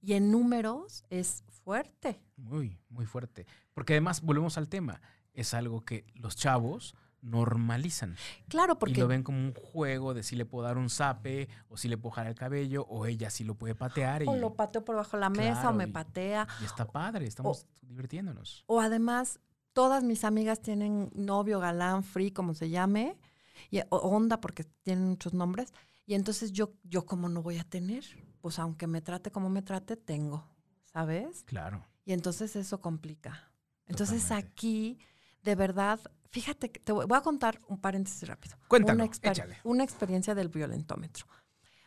Y en números es fuerte. Muy, muy fuerte. Porque además, volvemos al tema, es algo que los chavos normalizan. Claro, Y porque lo ven como un juego de si le puedo dar un zape, o si le puedo jalar el cabello, o ella sí lo puede patear. Y, o lo pateo por bajo la mesa Claro, o me y- patea. y está padre, estamos divirtiéndonos. O además, todas mis amigas tienen novio, galán, free, como se llame, y, onda, porque tienen muchos nombres. Y entonces yo, yo como no voy a tener, pues aunque me trate como me trate, tengo, ¿sabes? Claro. Y entonces eso complica. Entonces Totalmente. aquí, de verdad, fíjate, que te voy, voy a contar un paréntesis rápido. Cuéntalo, una, exper- échale. una experiencia del violentómetro.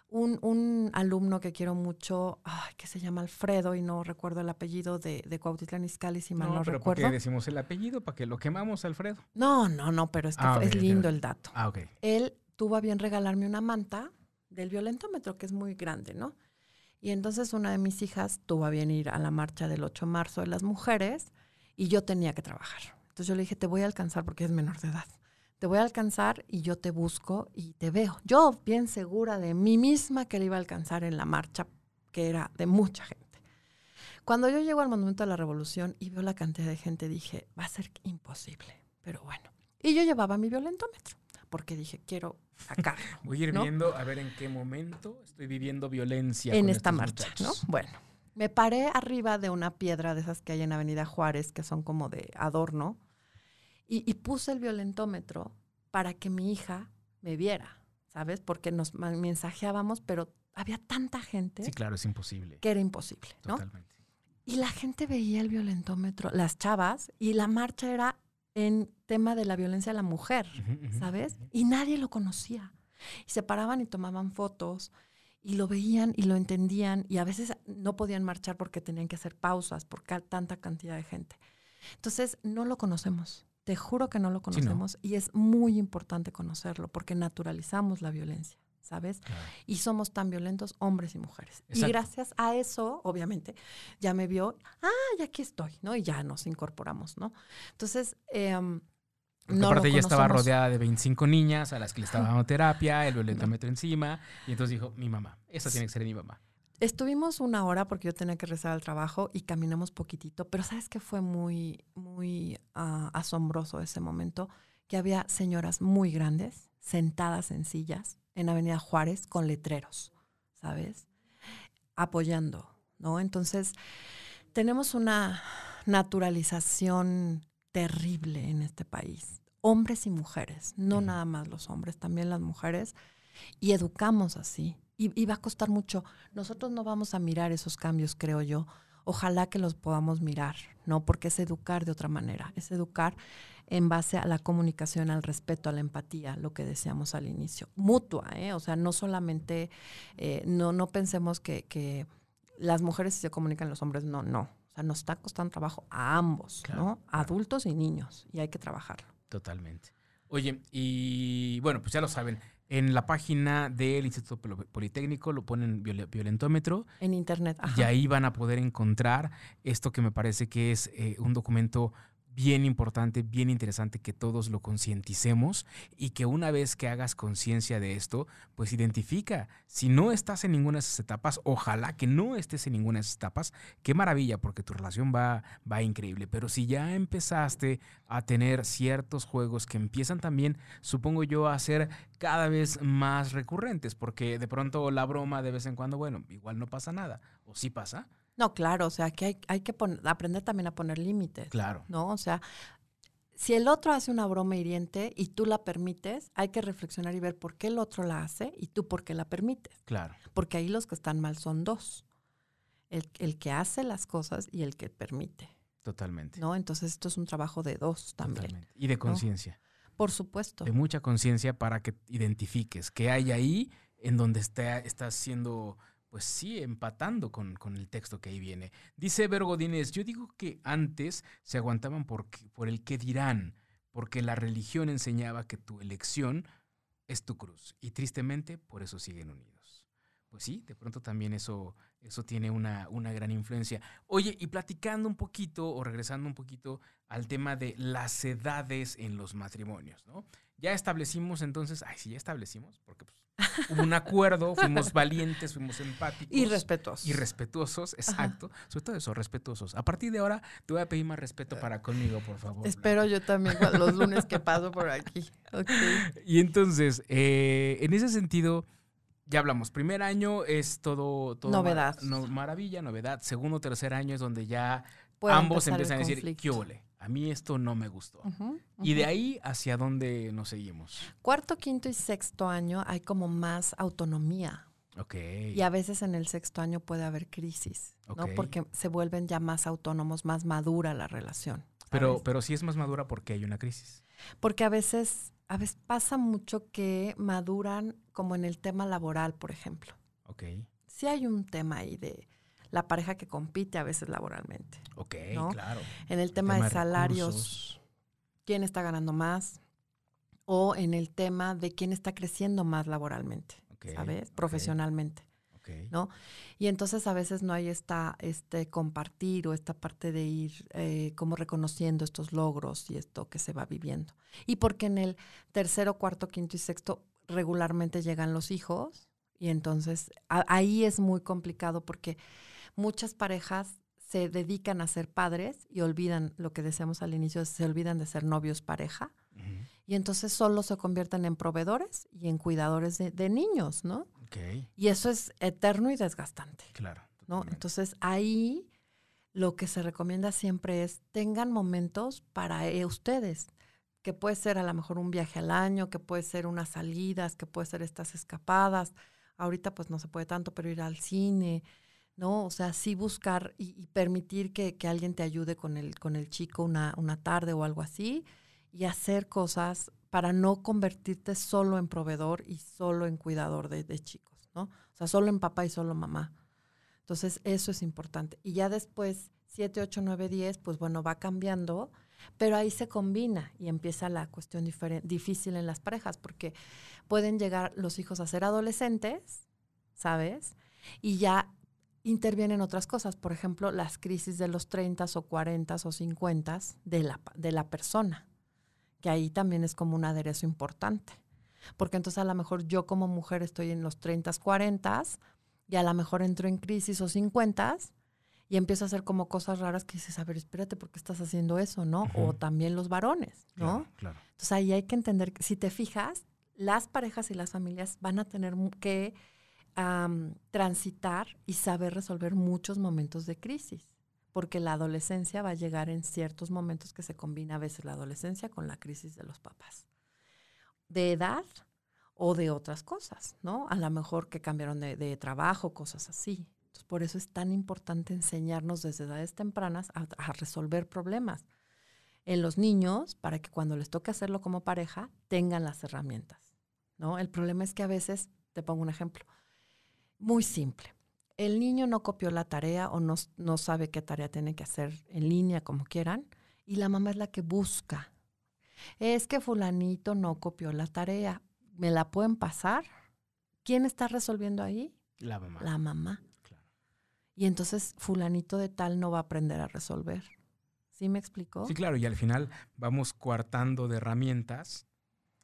Un, un alumno que quiero mucho, ay, que se llama Alfredo, y no recuerdo el apellido de, de Cuautitlán Izcalli, si mal no, pero ¿por qué recuerdo. decimos el apellido? ¿Para que lo quemamos, Alfredo? No, no, no, pero es que Ah, es lindo el dato. Ah, ok. Él tuvo a bien regalarme una manta del violentómetro, que es muy grande, ¿no? Y entonces una de mis hijas tuvo a bien ir a la marcha del 8 de marzo de las mujeres y yo tenía que trabajar. Entonces yo le dije, te voy a alcanzar porque es menor de edad. Te voy a alcanzar y yo te busco y te veo. Yo bien segura de mí misma que le iba a alcanzar en la marcha, que era de mucha gente. Cuando yo llego al Monumento de la Revolución y veo la cantidad de gente, dije, va a ser imposible, pero bueno. Y yo llevaba mi violentómetro, porque dije, quiero sacarlo (laughs) Voy a ir ¿no? viendo a ver en qué momento estoy viviendo violencia. en con esta marcha, ¿no? muchachos. Bueno, me paré arriba de una piedra de esas que hay en Avenida Juárez, que son como de adorno, y, y puse el violentómetro para que mi hija me viera, ¿sabes? Porque nos mensajeábamos, pero había tanta gente Sí, claro, es imposible. que era imposible, ¿no? Totalmente. Y la gente veía el violentómetro, las chavas, y la marcha era en tema de la violencia a la mujer. ¿sabes? ujú. Y nadie lo conocía. Y se paraban y tomaban fotos y lo veían y lo entendían y a veces no podían marchar porque tenían que hacer pausas por tanta cantidad de gente. Entonces, no lo conocemos. Te juro que no lo Sí, ¿no? conocemos y es muy importante conocerlo porque naturalizamos la violencia, ¿sabes? Claro. Y somos tan violentos hombres y mujeres. Exacto. Y gracias a eso, obviamente, ya me vio, ah, ya aquí estoy, ¿no? Y ya nos incorporamos, ¿no? Entonces, Porque no aparte ella estaba rodeada de 25 niñas a las que le estaba dando terapia, el violentómetro encima, y entonces dijo, mi mamá, esa tiene que ser mi mamá. Estuvimos una hora porque yo tenía que rezar al trabajo y caminamos poquitito, pero sabes que fue muy, muy ah, asombroso ese momento, que había señoras muy grandes sentadas en sillas en Avenida Juárez con letreros, ¿sabes? Apoyando, ¿no? Entonces, tenemos una naturalización terrible en este país, hombres y mujeres, no nada más los hombres, también las mujeres, y educamos así. Y, va a costar mucho. Nosotros no vamos a mirar esos cambios, creo yo. Ojalá que los podamos mirar, ¿no? Porque es educar de otra manera, es educar en base a la comunicación, al respeto, a la empatía, lo que decíamos al inicio. Mutua, ¿eh? O sea, no solamente, eh, no, no pensemos que, que las mujeres se comunican, los hombres no, no. O sea, nos está costando trabajo a ambos, ¿no? Adultos y niños, y hay que trabajarlo. Totalmente. Oye, y bueno, pues ya lo saben, en la página del Instituto Politécnico lo ponen violentómetro. En internet. Y ahí van a poder encontrar esto que me parece que es eh, un documento bien importante, bien interesante que todos lo concienticemos y que una vez que hagas conciencia de esto, pues identifica, si no estás en ninguna de esas etapas, ojalá que no estés en ninguna de esas etapas, qué maravilla, porque tu relación va, va increíble, pero si ya empezaste a tener ciertos juegos que empiezan también, supongo yo, a ser cada vez más recurrentes, porque de pronto la broma de vez en cuando, bueno, igual no pasa nada, o sí pasa, no, claro, o sea, que hay, hay que aprender también a poner límites. Claro. ¿No? O sea, si el otro hace una broma hiriente y tú la permites, hay que reflexionar y ver por qué el otro la hace y tú por qué la permites. Claro. Porque ahí los que están mal son dos. El, el que hace las cosas y el que permite. Totalmente. ¿No? Entonces esto es un trabajo de dos también. Totalmente. Y de conciencia. Por supuesto. De mucha conciencia para que identifiques qué hay ahí en donde está, estás siendo pues sí, empatando con, el texto que ahí viene. Dice Bergodines, yo digo que antes se aguantaban por, por el qué dirán, porque la religión enseñaba que tu elección es tu cruz, y tristemente por eso siguen unidos. Pues sí, de pronto también eso, eso tiene una, una gran influencia. Oye, y platicando un poquito, o regresando un poquito al tema de las edades en los matrimonios, ¿no? Ya establecimos entonces, ay, sí, ya establecimos, porque pues, hubo un acuerdo, fuimos valientes, fuimos empáticos. Y respetuosos. Y respetuosos, exacto. Sobre todo eso, respetuosos. A partir de ahora te voy a pedir más respeto para conmigo, por favor. Espero yo también los lunes que paso por aquí. (laughs) Y entonces, eh, en ese sentido, ya hablamos. Primer año es todo. todo novedad. maravilla, novedad. Segundo, tercer año es donde ya ambos empiezan a decir, ¿qué ole? A mí esto no me gustó. Y de ahí hacia dónde nos seguimos. Cuarto, quinto y sexto año hay como más autonomía. Ok. Y a veces en el sexto año puede haber crisis, ¿no? Porque se vuelven ya más autónomos, más madura la relación. Pero, pero sí es más madura porque hay una crisis. Porque a veces, a veces pasa mucho que maduran como en el tema laboral, por ejemplo. Ok. Sí hay un tema ahí de la pareja que compite a veces laboralmente. Ok, claro. En el tema, de salarios, quién está ganando más, o en el tema de quién está creciendo más laboralmente, ¿sabes? Profesionalmente. ¿No? Y entonces a veces no hay esta, este compartir o esta parte de ir eh, como reconociendo estos logros y esto que se va viviendo. Y porque en el tercero, cuarto, quinto y sexto regularmente llegan los hijos y entonces ahí es muy complicado porque muchas parejas se dedican a ser padres y olvidan lo que decíamos al inicio, se olvidan de ser novios pareja. Y entonces solo se convierten en proveedores y en cuidadores de, niños, ¿no? Y eso es eterno y desgastante. Claro. ¿no? Entonces ahí lo que se recomienda siempre es tengan momentos para eh, ustedes, que puede ser a lo mejor un viaje al año, que puede ser unas salidas, que puede ser estas escapadas. Ahorita pues no se puede tanto, pero ir al cine, ¿no? O sea, sí buscar y, permitir que, alguien te ayude con el, con el chico una, una tarde o algo así y hacer cosas para no convertirte solo en proveedor y solo en cuidador de, chicos, ¿no? O sea, solo en papá y solo mamá. Entonces, eso es importante. Y ya después, 7, 8, 9, 10, pues bueno, va cambiando, pero ahí se combina y empieza la cuestión difícil en las parejas, porque pueden llegar los hijos a ser adolescentes, ¿sabes? Y ya intervienen otras cosas, por ejemplo, las crisis de los 30 o 40 o 50 de la, de la persona, que ahí también es como un aderezo importante. Porque entonces a lo mejor yo como mujer estoy en los 30, 40 y a lo mejor entró en crisis o 50 y empieza a hacer como cosas raras que dices, a ver, espérate, ¿por qué estás haciendo eso, no? O Ujú. también los varones, ¿no? Claro, claro. Entonces ahí hay que entender que si te fijas, las parejas y las familias van a tener que am, transitar y saber resolver muchos momentos de crisis, porque la adolescencia va a llegar en ciertos momentos que se combina a veces la adolescencia con la crisis de los papás, de edad o de otras cosas, ¿no? A lo mejor que cambiaron de, de trabajo, cosas así. Entonces, por eso es tan importante enseñarnos desde edades tempranas a- a resolver problemas en los niños para que cuando les toque hacerlo como pareja tengan las herramientas, ¿no? El problema es que a veces, te pongo un ejemplo, muy simple. El niño no copió la tarea o no, no sabe qué tarea tiene que hacer en línea, como quieran, y la mamá es la que busca. Es que fulanito no copió la tarea. ¿Me la pueden pasar? ¿Quién está resolviendo ahí? La mamá. La mamá. Claro. Y entonces fulanito de tal no va a aprender a resolver. ¿Sí me explicó? Sí, claro, y al final vamos coartando de herramientas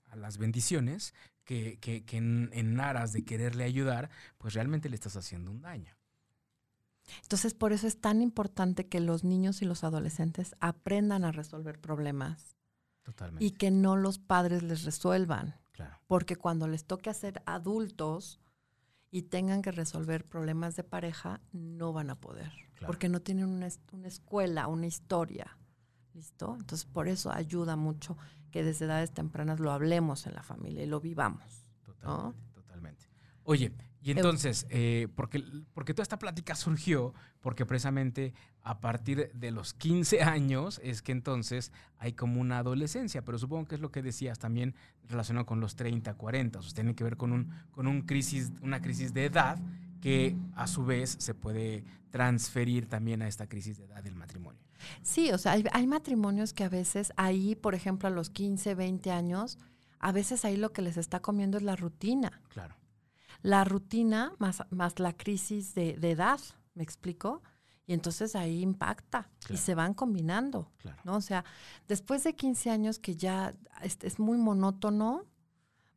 a las bendiciones que, que- que en, en aras de quererle ayudar, pues realmente le estás haciendo un daño. Entonces, por eso es tan importante que los niños y los adolescentes aprendan a resolver problemas Totalmente. y que no los padres les resuelvan. claro. Porque cuando les toque hacer adultos y tengan que resolver problemas de pareja, no van a poder. Claro. Porque no tienen una, una escuela, una historia. ¿Listo? Entonces, por eso ayuda mucho que desde edades tempranas lo hablemos en la familia y lo vivamos. Totalmente, totalmente. Oye, y entonces, eh, porque, porque toda esta plática surgió porque precisamente a partir de los 15 años es que entonces hay como una adolescencia, pero supongo que es lo que decías también relacionado con los 30, 40, o sea, tiene que ver con, un, con un crisis, una crisis de edad que a su vez se puede transferir también a esta crisis de edad del matrimonio. Sí, o sea, hay, hay matrimonios que a veces ahí, por ejemplo, a los 15, 20 años, a veces ahí lo que les está comiendo es la rutina. Claro. La rutina más, más la crisis de, de edad, ¿me explico? Y entonces ahí impacta y se van combinando, Claro. ¿no? O sea, después de 15 años que ya es, es muy monótono,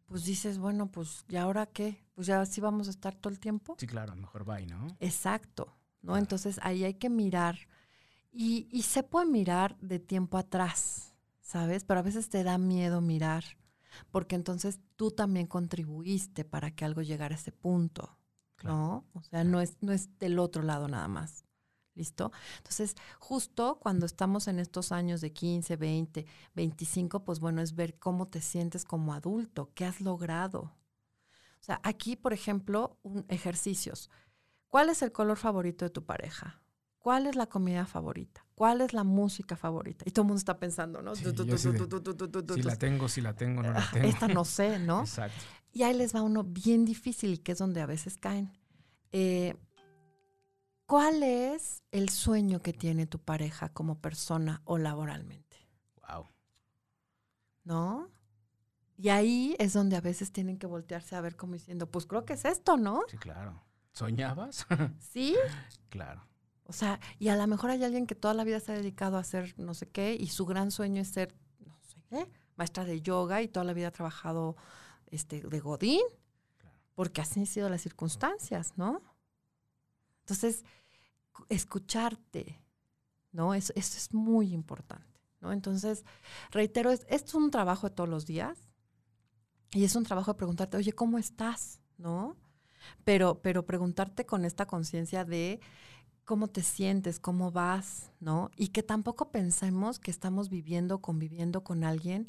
pues dices, bueno, pues ¿y ahora qué? Pues ya sí vamos a estar todo el tiempo. Sí, claro, mejor va ¿no? Exacto, ¿no? Entonces ahí hay que mirar y, y se puede mirar de tiempo atrás, ¿sabes? Pero a veces te da miedo mirar, porque entonces tú también contribuiste para que algo llegara a ese punto, Claro. ¿no? O sea, no es, no es del otro lado nada más. ¿Listo? Entonces, justo cuando estamos en estos años de 15, 20, 25, pues bueno, es ver cómo te sientes como adulto, qué has logrado. O sea, aquí, por ejemplo, un, ejercicios. ¿Cuál es el color favorito de tu pareja? ¿Cuál es la comida favorita? ¿Cuál es la música favorita? Y todo el mundo está pensando, ¿no? Sí, Si la tengo, si la tengo, no la Ah, tengo. Esta no sé, ¿no? Exacto. Y ahí les va uno bien difícil y que es donde a veces caen. Eh, ¿Cuál es el sueño que tiene tu pareja como persona o laboralmente? Wow. ¿No? Y ahí es donde a veces tienen que voltearse a ver como diciendo, pues creo que es esto, ¿no? Sí, claro. ¿Soñabas? (laughs) Sí. claro. O sea, y a lo mejor hay alguien que toda la vida se ha dedicado a hacer no sé qué y su gran sueño es ser, no sé qué, maestra de yoga y toda la vida ha trabajado este, de godín, Claro. porque así han sido las circunstancias, ¿no? Entonces, cu- escucharte, ¿no? Eso, eso es muy importante, ¿no? Entonces, reitero, es, esto es un trabajo de todos los días y es un trabajo de preguntarte, oye, ¿cómo estás? ¿No? Pero, pero preguntarte con esta conciencia de cómo te sientes, cómo vas, ¿no? Y que tampoco pensemos que estamos viviendo, conviviendo con alguien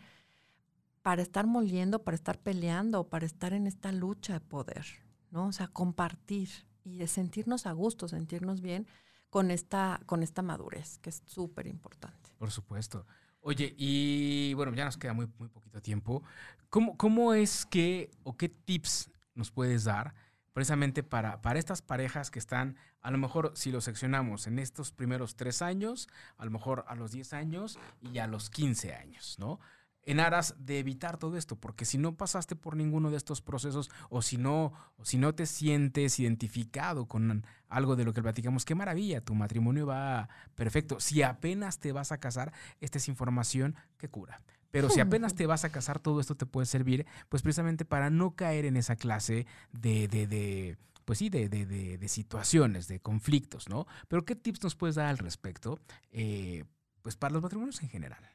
para estar moliendo, para estar peleando, para estar en esta lucha de poder, ¿no? O sea, compartir y de sentirnos a gusto, sentirnos bien con esta, con esta madurez, que es súper importante. Por supuesto. Oye, y bueno, ya nos queda muy, muy poquito tiempo. ¿Cómo, ¿Cómo es que o qué tips nos puedes dar precisamente para, para estas parejas que están, a lo mejor si lo seccionamos en estos primeros tres años, a lo mejor a los 10 años y a los 15 años, ¿no? En aras de evitar todo esto, porque si no pasaste por ninguno de estos procesos o si no, o si no te sientes identificado con algo de lo que platicamos, qué maravilla, tu matrimonio va perfecto. Si apenas te vas a casar, esta es información que cura. Pero si apenas (laughs) te vas a casar, todo esto te puede servir, pues precisamente para no caer en esa clase de, de, de pues sí, de, de, de, de situaciones, de conflictos, ¿no? Pero ¿qué tips nos puedes dar al respecto? Eh, pues para los matrimonios en general.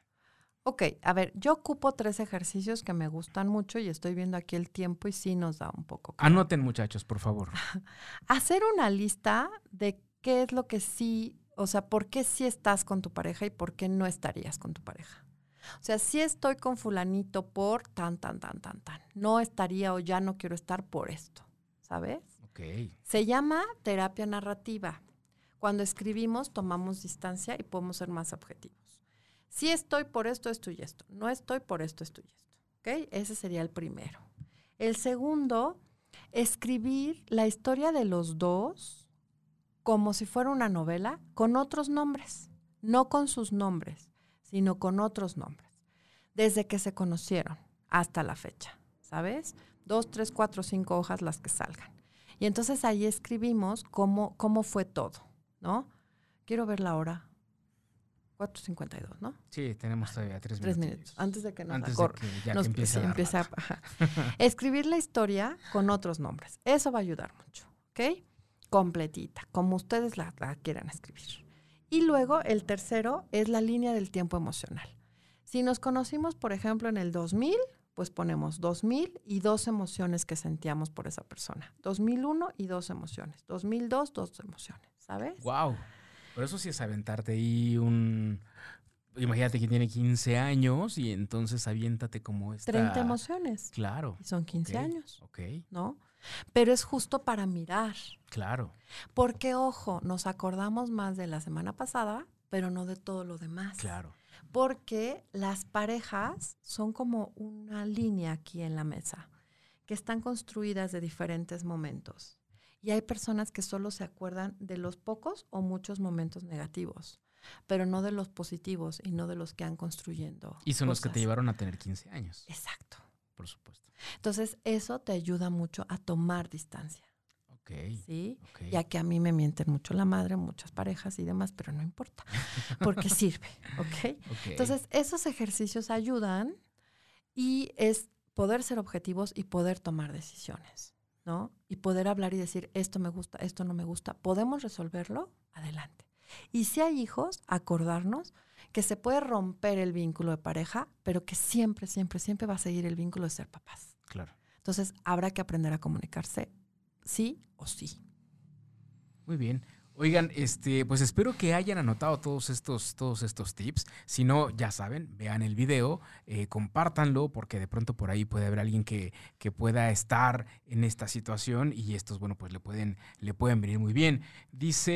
Ok, a ver, yo ocupo tres ejercicios que me gustan mucho y estoy viendo aquí el tiempo y sí nos da un poco. Anoten, muchachos, por favor. (laughs) Hacer una lista de qué es lo que sí, o sea, por qué sí estás con tu pareja y por qué no estarías con tu pareja. O sea, sí estoy con fulanito por tan, tan, tan, tan, tan. No estaría o ya no quiero estar por esto, ¿sabes? Ok. Se llama terapia narrativa. Cuando escribimos tomamos distancia y podemos ser más objetivos. Si estoy por esto, esto y esto. No estoy por esto, esto y esto. ¿Ok? Ese sería el primero. El segundo, escribir la historia de los dos como si fuera una novela con otros nombres. No con sus nombres, sino con otros nombres. Desde que se conocieron hasta la fecha. ¿Sabes? Dos, tres, cuatro, cinco hojas las que salgan. Y entonces ahí escribimos cómo, cómo fue todo, ¿no? Quiero ver la hora. 4.52, ¿no? Sí, tenemos todavía tres, Tres minutos. minutos. Antes de que nos, Antes de que ya nos- que empiece a empiece a- ajá. (laughs) Escribir la historia con otros nombres. Eso va a ayudar mucho, ¿ok? Completita, como ustedes la, la quieran escribir. Y luego el tercero es la línea del tiempo emocional. Si nos conocimos, por ejemplo, en el 2000, pues ponemos 2000 y dos emociones que sentíamos por esa persona. 2001 y dos emociones. 2002, dos emociones, ¿sabes? Wow. Por eso sí es aventarte ahí un... Imagínate que tiene 15 años y entonces aviéntate como esta... 30 emociones. Claro. Y son 15 Ok. años, Ok, ¿no? Pero es justo para mirar. claro. Porque, ojo, nos acordamos más de la semana pasada, pero no de todo lo demás. Claro. Porque las parejas son como una línea aquí en la mesa, que están construidas de diferentes momentos. Y hay personas que solo se acuerdan de los pocos o muchos momentos negativos, pero no de los positivos y no de los que han construyendo. Y son los que te llevaron a tener 15 años, Exacto. por supuesto. Entonces, eso te ayuda mucho a tomar distancia, Ok, ¿sí? ok. Ya que a mí me mienten mucho la madre, muchas parejas y demás, pero no importa, (laughs) porque sirve, ¿ok? ok. Entonces, esos ejercicios ayudan y es poder ser objetivos y poder tomar decisiones, ¿no? Y poder hablar y decir, esto me gusta, esto no me gusta. ¿Podemos resolverlo? Adelante. Y si hay hijos, acordarnos que se puede romper el vínculo de pareja, pero que siempre, siempre, siempre va a seguir el vínculo de ser papás. Claro. Entonces, habrá que aprender a comunicarse sí o sí. Muy bien. Oigan, este, pues espero que hayan anotado todos estos, todos estos tips. Si no, ya saben, vean el video, eh, compártanlo, porque de pronto por ahí puede haber alguien que, que pueda estar en esta situación y estos, bueno, pues le pueden, le pueden venir muy bien. Dice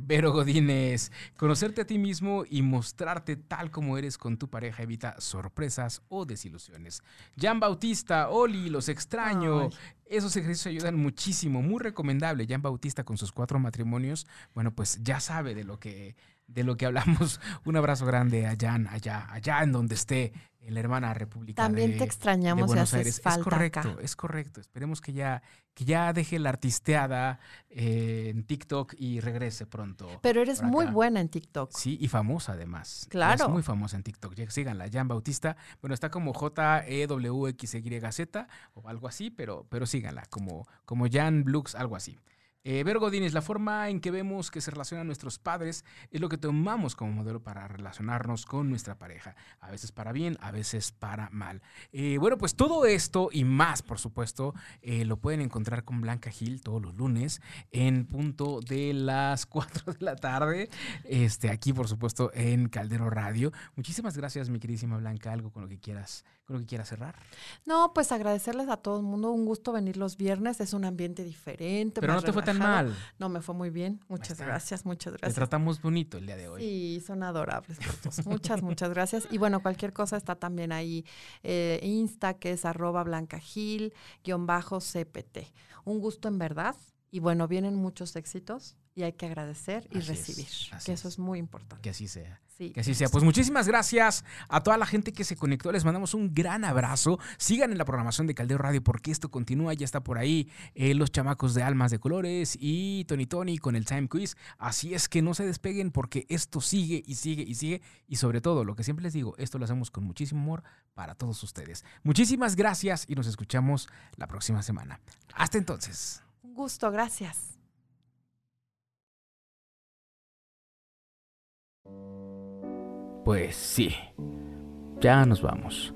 Vero Godínez, conocerte a ti mismo y mostrarte tal como eres con tu pareja evita sorpresas o desilusiones. Jan Bautista, Oli, los extraño. Esos ejercicios ayudan muchísimo, muy recomendable. Jan Bautista con sus cuatro matrimonios, bueno, pues ya sabe de lo que, de lo que hablamos. (laughs) Un abrazo grande a Jan, allá, allá en donde esté, en la hermana República También de, te de extrañamos y Buenos haces Aires. falta es correcto, acá. es correcto. Esperemos que ya, que ya deje la artisteada eh, en TikTok y regrese pronto. Pero eres muy buena en TikTok. Sí, y famosa además. Claro. Es muy famosa en TikTok. Síganla, Jan Bautista. Bueno, está como J-E-W-X-Y-Z o algo así, pero, pero síganla, como, como Jan Blux, algo así. Eh, Vero Godínez, la forma en que vemos que se relacionan nuestros padres es lo que tomamos como modelo para relacionarnos con nuestra pareja. A veces para bien, a veces para mal. Eh, bueno, pues todo esto y más, por supuesto, eh, lo pueden encontrar con Blanca Gil todos los lunes en punto de las (laughs) 4 de la tarde. Este, aquí, por supuesto, en Caldero Radio. Muchísimas gracias, mi queridísima Blanca. Algo con lo que quieras, con lo que quieras cerrar. No, pues agradecerles a todo el mundo. Un gusto venir los viernes. Es un ambiente diferente. Pero no te fue tan relajado. mal. No, me fue muy bien. Muchas gracias, muchas Te gracias. tratamos bonito el día de hoy. Sí, son adorables los dos. Muchas, muchas gracias. Y bueno, cualquier cosa está también ahí eh, Insta, que es arroba blancagil, guion bajo CPT. Un gusto en verdad Y bueno, vienen muchos éxitos y hay que agradecer y Así recibir, que eso es. es muy importante. Que así sea. Sí. Que así sea. Pues muchísimas gracias a toda la gente que se conectó. Les mandamos un gran abrazo. Sigan en la programación de Caldero Radio porque esto continúa. Ya está por ahí eh, los chamacos de Almas de Colores y Tony Tony con el Time Quiz. Así es que no se despeguen porque esto sigue y sigue y sigue. Y sobre todo, lo que siempre les digo, esto lo hacemos con muchísimo amor para todos ustedes. Muchísimas gracias y nos escuchamos la próxima semana. Hasta entonces. Un gusto, gracias. Pues sí, ya nos vamos.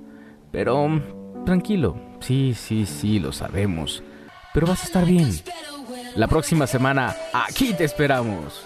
Pero tranquilo, sí, sí, sí, lo sabemos. Pero vas a estar bien. La próxima semana, aquí te esperamos.